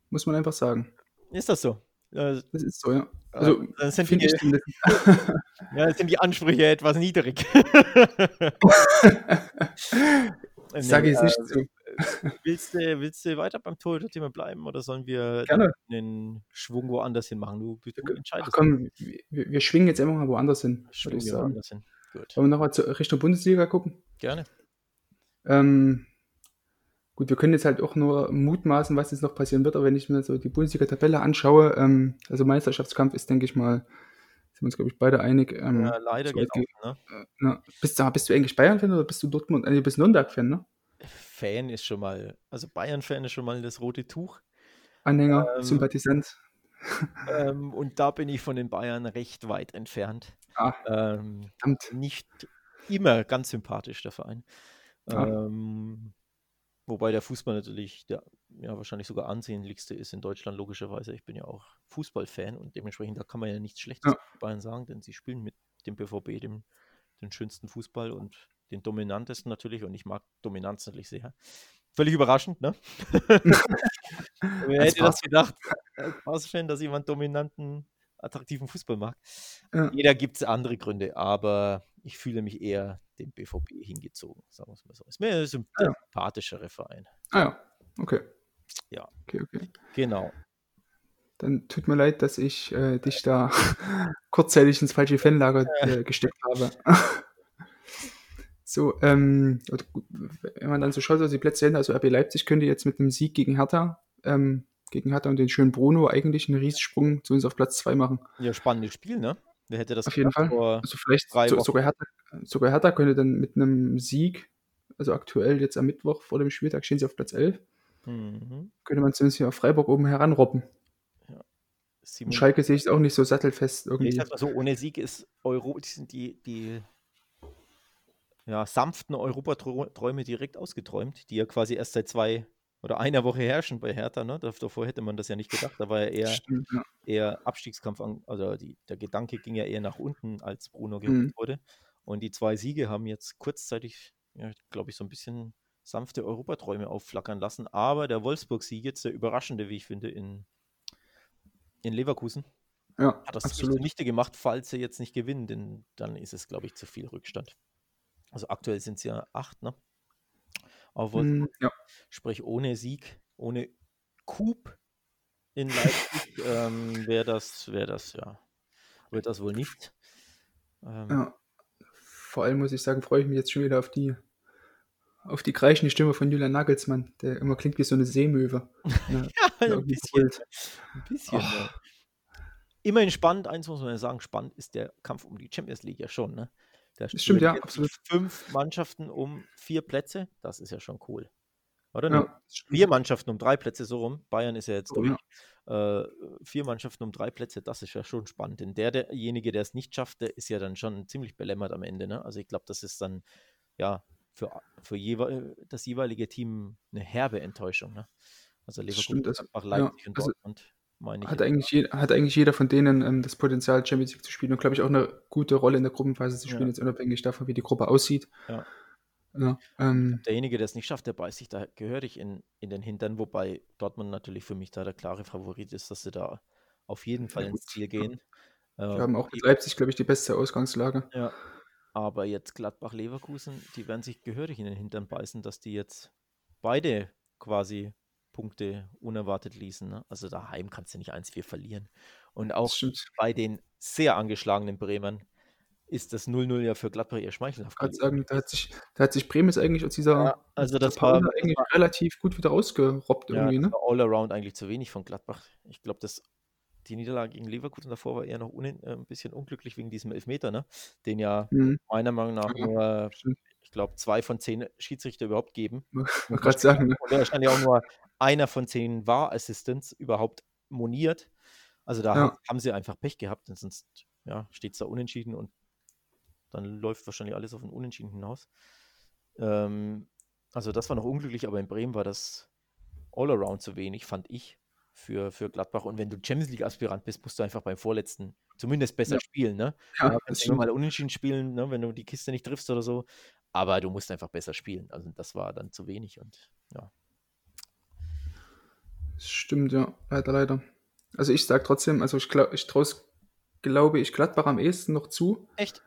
Muss man einfach sagen. Ist das so? Das ist so, ja. Also, dann sind, die, ich, ja, dann sind die Ansprüche etwas niedrig. Sage ich nicht so. Willst du, willst du weiter beim Torhüter-Thema bleiben oder sollen wir Gerne. einen Schwung woanders hin machen? Du, du entscheidest. Ach komm, wir, wir, schwingen jetzt einfach mal woanders hin. Schwingen wir woanders hin. Gut. Wollen wir nochmal Richtung Bundesliga gucken? Gerne. Ähm, gut, wir können jetzt halt auch nur mutmaßen, was jetzt noch passieren wird, aber wenn ich mir so die Bundesliga-Tabelle anschaue, ähm, also Meisterschaftskampf ist, denke ich mal, sind wir uns, glaube ich, beide einig. Ähm, ja, leider geht auch, ne? Äh, na, bist, du, bist du eigentlich Bayern-Fan oder bist du Dortmund? Äh, du bist Nürnberg-Fan, ne? Fan ist schon mal, also Bayern-Fan ist schon mal das rote Tuch. Anhänger, ähm, Sympathisant. ähm, und da bin ich von den Bayern recht weit entfernt. Ah, Ähm, nicht immer ganz sympathisch, der Verein. Ah, Ähm, wobei der Fußball natürlich der ja, wahrscheinlich sogar ansehnlichste ist in Deutschland, logischerweise. Ich bin ja auch Fußballfan und dementsprechend, da kann man ja nichts Schlechtes ja, Bayern sagen, denn sie spielen mit dem BVB dem, den schönsten Fußball und den dominantesten natürlich und ich mag Dominanz natürlich sehr. Völlig überraschend, ne? Wer hätte das gedacht, Pass-Fan, dass jemand dominanten, attraktiven Fußball mag? Ja, Jeder gibt es andere Gründe, aber ich fühle mich eher dem BVB hingezogen, sagen wir es mal so. Ist mir ein ah, ja. sympathischere Verein. Ah, ja. Okay. Ja, Okay, okay. genau. Dann tut mir leid, dass ich äh, dich da kurzzeitig ins falsche Fanlager äh, gesteckt habe. So, ähm, wenn man dann so schaut, also die Plätze hin, also RB Leipzig könnte jetzt mit einem Sieg gegen Hertha, ähm, gegen Hertha und den schönen Bruno eigentlich einen Riesensprung zu uns auf Platz 2 machen. Ja, spannendes Spiel, ne? Wer hätte das Auf jeden Fall. Also vielleicht so, sogar, Hertha, sogar Hertha könnte dann mit einem Sieg, also aktuell jetzt am Mittwoch vor dem Spieltag stehen sie auf Platz 11, Mhm. könnte man zumindest hier auf Freiburg oben heranrobben. Simon, Schalke sehe ich auch nicht so sattelfest ich irgendwie. sag mal so, ohne Sieg ist Euro, die sind die, die ja, sanften Europaträume direkt ausgeträumt, die ja quasi erst seit zwei oder einer Woche herrschen bei Hertha. Ne? Dav- Davor hätte man das ja nicht gedacht. Da war ja eher, Stimmt, ja. eher Abstiegskampf, an, also die, der Gedanke ging ja eher nach unten, als Bruno Mhm. geholt wurde. Und die zwei Siege haben jetzt kurzzeitig, ja, glaube ich, so ein bisschen sanfte Europaträume aufflackern lassen. Aber der Wolfsburg-Sieg jetzt, der überraschende, wie ich finde, in, in Leverkusen, ja, hat das absolut. zunichte gemacht, falls sie jetzt nicht gewinnen, denn dann ist es, glaube ich, zu viel Rückstand. Also aktuell sind es ja acht, ne? Auf Mm, ja, sprich ohne Sieg, ohne Coup in Leipzig ähm, wäre das, wäre das, ja, wird das wohl nicht. Ähm, ja. Vor allem muss ich sagen, freue ich mich jetzt schon wieder auf die, auf die kreischende Stimme von Julian Nagelsmann, der immer klingt wie so eine Seemöwe. Ja, ja, ein bisschen, ein bisschen. Oh, Ja. Immerhin spannend, eins muss man ja sagen, spannend ist der Kampf um die Champions League ja schon, ne? Da das stimmt, ja, absolut. fünf Mannschaften um vier Plätze, das ist ja schon cool. Oder? Ne? Ja, Vier. Mannschaften um drei Plätze so rum. Bayern ist ja jetzt Oh, durch. ja. Äh, vier Mannschaften um drei Plätze, das ist ja schon spannend. Denn der, derjenige, der es nicht schafft, der ist ja dann schon ziemlich belämmert am Ende. Ne? Also ich glaube, das ist dann ja für, für jewe das jeweilige Team eine herbe Enttäuschung. Ne? Also Leverkusen, stimmt. Also, Gladbach, ja, Leipzig und also Dortmund, meine ich. hat eigentlich, je, hat eigentlich jeder von denen ähm, das Potenzial, Champions League zu spielen und glaube ich auch eine gute Rolle in der Gruppenphase zu spielen, Ja, jetzt unabhängig davon, wie die Gruppe aussieht. ja. Ja, ähm, Derjenige, der es nicht schafft, der beißt sich da gehörig in, in den Hintern, wobei Dortmund natürlich für mich da der klare Favorit ist, dass sie da auf jeden Fall ins. Ziel gehen. Die Äh, haben auch mit Leipzig, glaube ich, die beste Ausgangslage. Ja, aber jetzt Gladbach-Leverkusen, die werden sich gehörig in den Hintern beißen, dass die jetzt beide quasi Punkte unerwartet ließen. Ne? Also daheim kannst du nicht 1-4 verlieren. Und auch bei den sehr angeschlagenen Bremern ist das 0-0 ja für Gladbach eher schmeichelhaft Gerade gewesen. sagen, da hat sich, da hat sich Bremen jetzt eigentlich aus dieser, Ja, also das war, eigentlich war, relativ gut wieder rausgerobbt ja, irgendwie, ne? all around eigentlich zu wenig von Gladbach. Ich glaube, das die Niederlage gegen Leverkusen davor war eher noch unen, äh, ein bisschen unglücklich wegen diesem Elfmeter, ne? den ja Mhm. meiner Meinung nach Ja, nur, stimmt. ich glaube, zwei von zehn Schiedsrichter überhaupt geben. Gerade wahrscheinlich, sagen, ne? und wahrscheinlich auch nur einer von zehn War-Assistants überhaupt moniert. Also da haben, Ja, haben sie einfach Pech gehabt, denn sonst ja, steht es da unentschieden und dann läuft wahrscheinlich alles auf ein Unentschieden hinaus. Ähm, also das war noch unglücklich, aber in Bremen war das all-around zu wenig, fand ich, für, für Gladbach. Und wenn du Champions League-Aspirant bist, musst du einfach beim vorletzten zumindest besser ja, spielen. Ne? ja, das kannst stimmt. mal unentschieden spielen, ne? wenn du die Kiste nicht triffst oder so. Aber du musst einfach besser spielen. Also das war dann zu wenig und ja. Stimmt, ja. Leider, leider. Also ich sage trotzdem, also ich, glaub, ich traue glaube ich, Gladbach am ehesten noch zu. Echt?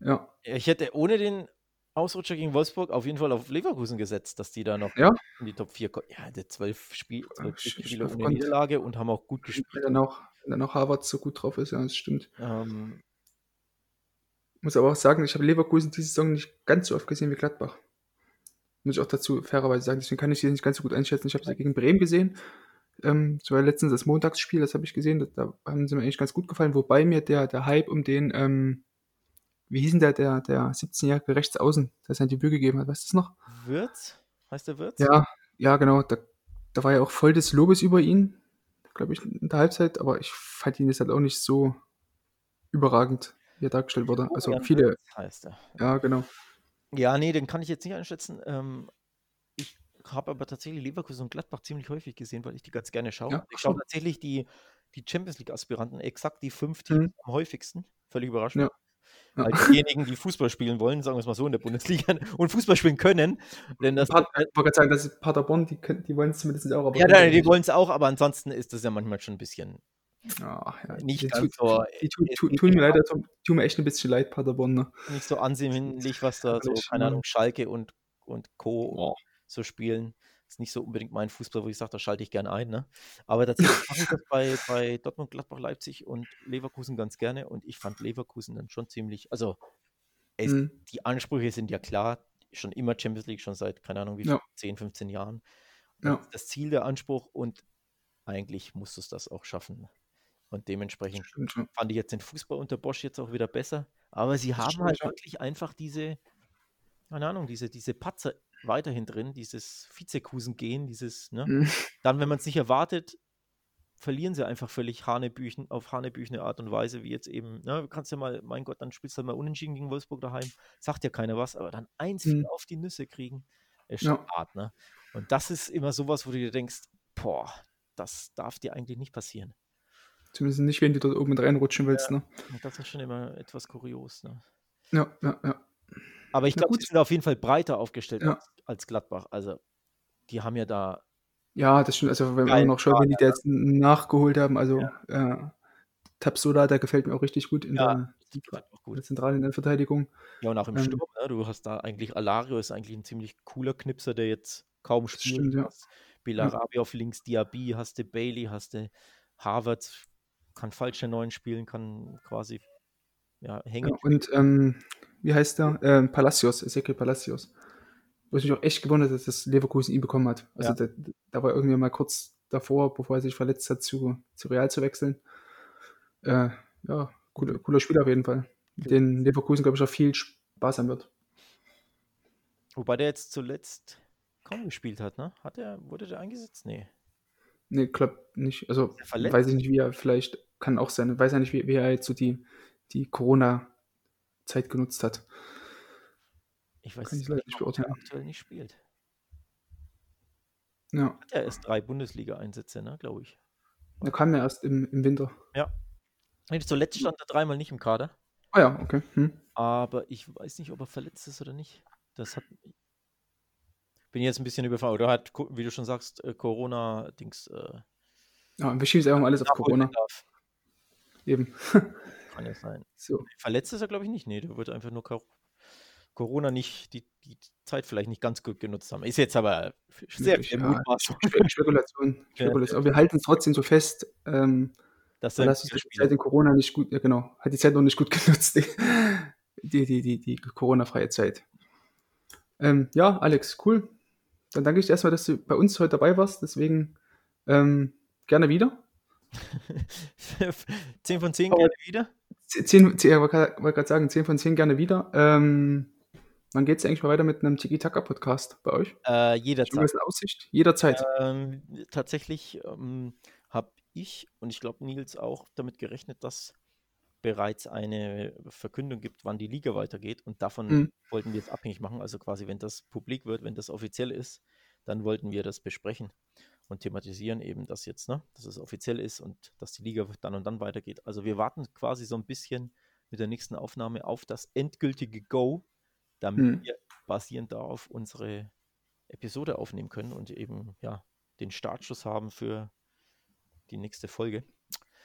Ja, Ich hätte ohne den Ausrutscher gegen Wolfsburg auf jeden Fall auf Leverkusen gesetzt, dass die da noch ja, in die Top 4 kommen. Ja, der zwölf, Spiel, zwölf Sch- Spiele ohne Niederlage und haben auch gut wenn gespielt. dann auch, wenn dann auch Harvard so gut drauf ist, ja, das stimmt. Ähm, Muss aber auch sagen, ich habe Leverkusen diese Saison nicht ganz so oft gesehen wie Gladbach. Muss ich auch dazu fairerweise sagen, deswegen kann ich sie nicht ganz so gut einschätzen. Ich habe sie gegen Bremen gesehen. Ähm, das war letztens das Montagsspiel, das habe ich gesehen. Da, da haben sie mir eigentlich ganz gut gefallen, wobei mir der, der Hype um den, ähm, wie hieß denn der, der, der 17-jährige Rechtsaußen, der sein Debüt gegeben hat, weißt du das noch? Wirtz? Heißt der Wirtz? Ja, ja, genau. Da, da war ja auch voll des Lobes über ihn. glaube ich, in der Halbzeit, aber ich fand ihn jetzt halt auch nicht so überragend, wie er dargestellt wurde. Also Florian viele, ja, genau. Ja, nee, den kann ich jetzt nicht einschätzen. Ähm, ich habe aber tatsächlich Leverkusen und Gladbach ziemlich häufig gesehen, weil ich die ganz gerne schaue. Ja, ich schaue tatsächlich die, die Champions League-Aspiranten, exakt die fünf Teams Mhm. am häufigsten. Völlig überraschend. Ja. Ja. Weil diejenigen, die Fußball spielen wollen, sagen wir es mal so in der Bundesliga und Fußball spielen können, denn das Pat- Ich wollte gerade sagen, das ist Paderborn, die, können- die wollen es zumindest auch, ja, nein, die wollen es auch, aber ansonsten ist das ja manchmal schon ein bisschen Ja, ja, nicht die, ganz tut, so, die tut, geht tun mir leider, tun tun mir echt ein bisschen leid, Paderborn. Ne? nicht so ansehnlich, was da so, keine ja. Ahnung, Schalke und, und Co. Boah. so spielen. Ist nicht so unbedingt mein Fußball, wo ich sage, da schalte ich gern ein. Ne? Aber tatsächlich mache ich das bei, bei Dortmund, Gladbach, Leipzig und Leverkusen ganz gerne. Und ich fand Leverkusen dann schon ziemlich, also es, Mhm. die Ansprüche sind ja klar, schon immer Champions League, schon seit, keine Ahnung, wie viel, Ja. 10, 15 Jahren. Ja. Das Ziel der Anspruch und eigentlich musst du es das auch schaffen. Und dementsprechend Stimmt, fand ich jetzt den Fußball unter Bosch jetzt auch wieder besser. Aber sie haben stimmt, halt ja. wirklich einfach diese, keine Ahnung, diese, diese Patzer weiterhin drin, dieses Vizekusen-Gehen, dieses, ne? Mhm. Dann, wenn man es nicht erwartet, verlieren sie einfach völlig Hanebüchen, auf Hanebüchene Art und Weise, wie jetzt eben, ne, du kannst ja mal, mein Gott, dann spielst du halt mal unentschieden gegen Wolfsburg daheim, sagt ja keiner was, aber dann 1-4 Mhm. auf die Nüsse kriegen, ist schon Ja. hart, ne? Und das ist immer sowas, wo du dir denkst, boah, das darf dir eigentlich nicht passieren. Zumindest nicht, wenn du dort oben reinrutschen willst. Ne? Und das ist schon immer etwas kurios, ne? Ja, ja, ja. Aber ich glaube, die sind auf jeden Fall breiter aufgestellt Ja. als, als Gladbach. Also, die haben ja da, Ja, das stimmt. Also, wenn man noch schaut, wenn die da jetzt nachgeholt haben, also äh, Tapsoda, der gefällt mir auch richtig gut in, Ja, der, die auch gut. der Zentralen in der Verteidigung. Ja, und auch im Ähm, Sturm, ne? Du hast da eigentlich, Alario ist eigentlich ein ziemlich cooler Knipser, der jetzt kaum spielt. stimmt, ja. Belarabi auf links, Diaby, hast du Bailey, hast du Harvard, kann falsche Neun spielen, kann quasi ja, hängen. Ja, und ähm, wie heißt der? Ähm, Palacios, Ezequiel Palacios. Wo ich mich auch echt gewundert dass das Leverkusen ihn bekommen hat. Also Ja. da, da war irgendwie mal kurz davor, bevor er sich verletzt hat, zu, zu Real zu wechseln. Äh, ja, cooler, cooler Spieler auf jeden Fall. Mit den Leverkusen, glaube ich, auch viel Spaß haben wird. Wobei der jetzt zuletzt kaum gespielt hat, ne? Hat er, wurde der eingesetzt? Nee. Nee, klappt nicht. Also er weiß ich nicht, wie er vielleicht, kann auch sein, weiß ja nicht, wie, wie er jetzt so die, die Corona-Zeit genutzt hat. Ich weiß Kann ich nicht, der beurteilen. aktuell nicht spielt. Ja, Hat er erst drei Bundesliga-Einsätze, ne, glaube ich. er kam ja erst im, im Winter. Nee, Zuletzt stand er dreimal nicht im Kader, Ah ja, okay. Hm. aber ich weiß nicht, ob er verletzt ist oder nicht. Das hat. Bin jetzt ein bisschen überfahren. Oder hat, wie du schon sagst, äh, Corona-Dings. Äh, Ja, wir schieben es einfach mal alles auf Corona. Darf. Eben. Kann ja sein. so. Verletzt ist er, glaube ich, nicht. Nee, der wird einfach nur Cor- Corona nicht, die, die Zeit vielleicht nicht ganz gut genutzt haben. Ist jetzt aber sehr viel ja. Mutmaßung, Spe- Spekulation. Spekulation. Aber wir halten es trotzdem so fest, ähm, er das ist wieder die Zeit in Corona nicht gut, ja genau, hat die Zeit noch nicht gut genutzt, die, die, die, die Corona-freie Zeit. Ähm, ja, Alex, cool. Dann danke ich dir erstmal, dass du bei uns heute dabei warst. Deswegen ähm, gerne wieder. 10 von 10 Aber- gerne wieder. Zehn, zehn, ich wollte gerade sagen, 10 von 10 gerne wieder. Ähm, wann geht es eigentlich mal weiter mit einem Tiki-Taka-Podcast bei euch? Äh, jederzeit. Aussicht? Jederzeit. Ähm, tatsächlich ähm, habe ich und ich glaube Nils auch damit gerechnet, dass bereits eine Verkündung gibt, wann die Liga weitergeht. Und davon Mhm. wollten wir es abhängig machen. Also quasi, wenn das publik wird, wenn das offiziell ist, dann wollten wir das besprechen und thematisieren eben, dass jetzt, ne, dass es offiziell ist und dass die Liga dann und dann weitergeht. Also wir warten quasi so ein bisschen mit der nächsten Aufnahme auf das endgültige Go, damit Mhm. wir basierend darauf unsere Episode aufnehmen können und eben ja den Startschuss haben für die nächste Folge.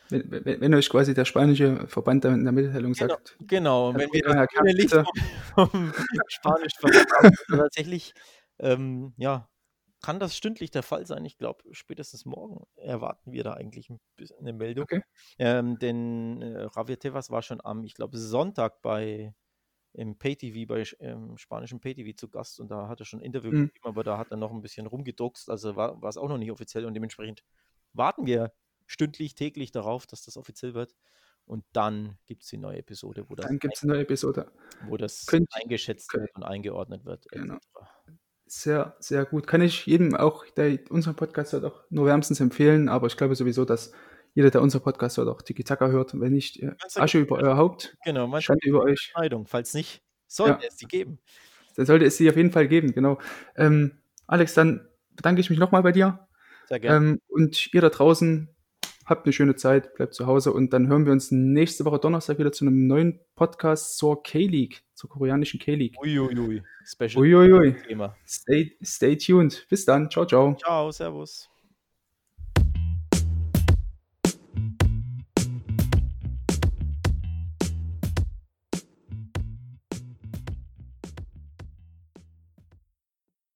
Wenn, wenn, wenn euch quasi der spanische Verband in der Mitteilung Genau. sagt, Genau, wenn wir das grüne Licht Kapp, vom, vom Spanisch haben, tatsächlich, ähm, ja, kann das stündlich der Fall sein. Ich glaube, spätestens morgen erwarten wir da eigentlich eine Meldung. Okay. Ähm, denn äh, Javier Tebas war schon am, ich glaube, Sonntag bei im Pay-TV, bei ähm, spanischen Pay-TV zu Gast und da hat er schon ein Interview Mhm. gegeben, aber da hat er noch ein bisschen rumgedruckst, also war es auch noch nicht offiziell und dementsprechend warten wir stündlich, täglich darauf, dass das offiziell wird und dann gibt es die neue Episode, wo das, dann gibt es eine neue Episode. wo das Könnt- eingeschätzt wird und eingeordnet wird. Genau. Sehr, sehr gut. Kann ich jedem auch, der unseren Podcast hört, auch nur wärmstens empfehlen. Aber ich glaube sowieso, dass jeder, der unseren Podcast hört, auch Tiki Taka hört. Wenn nicht, äh, Asche über euer Haupt. Genau, man Schande über euch. Entscheidung. Falls nicht, sollte Ja. es die geben. Dann sollte es sie auf jeden Fall geben, genau. Ähm, Alex, dann bedanke ich mich nochmal bei dir. Sehr gerne. Ähm, und ihr da draußen, habt eine schöne Zeit, bleibt zu Hause und dann hören wir uns nächste Woche Donnerstag wieder zu einem neuen Podcast zur K-League, zur koreanischen K-League. Uiuiui. Special Uiuiui. Thema. Stay, stay tuned. Bis dann. Ciao, ciao. Ciao, Servus.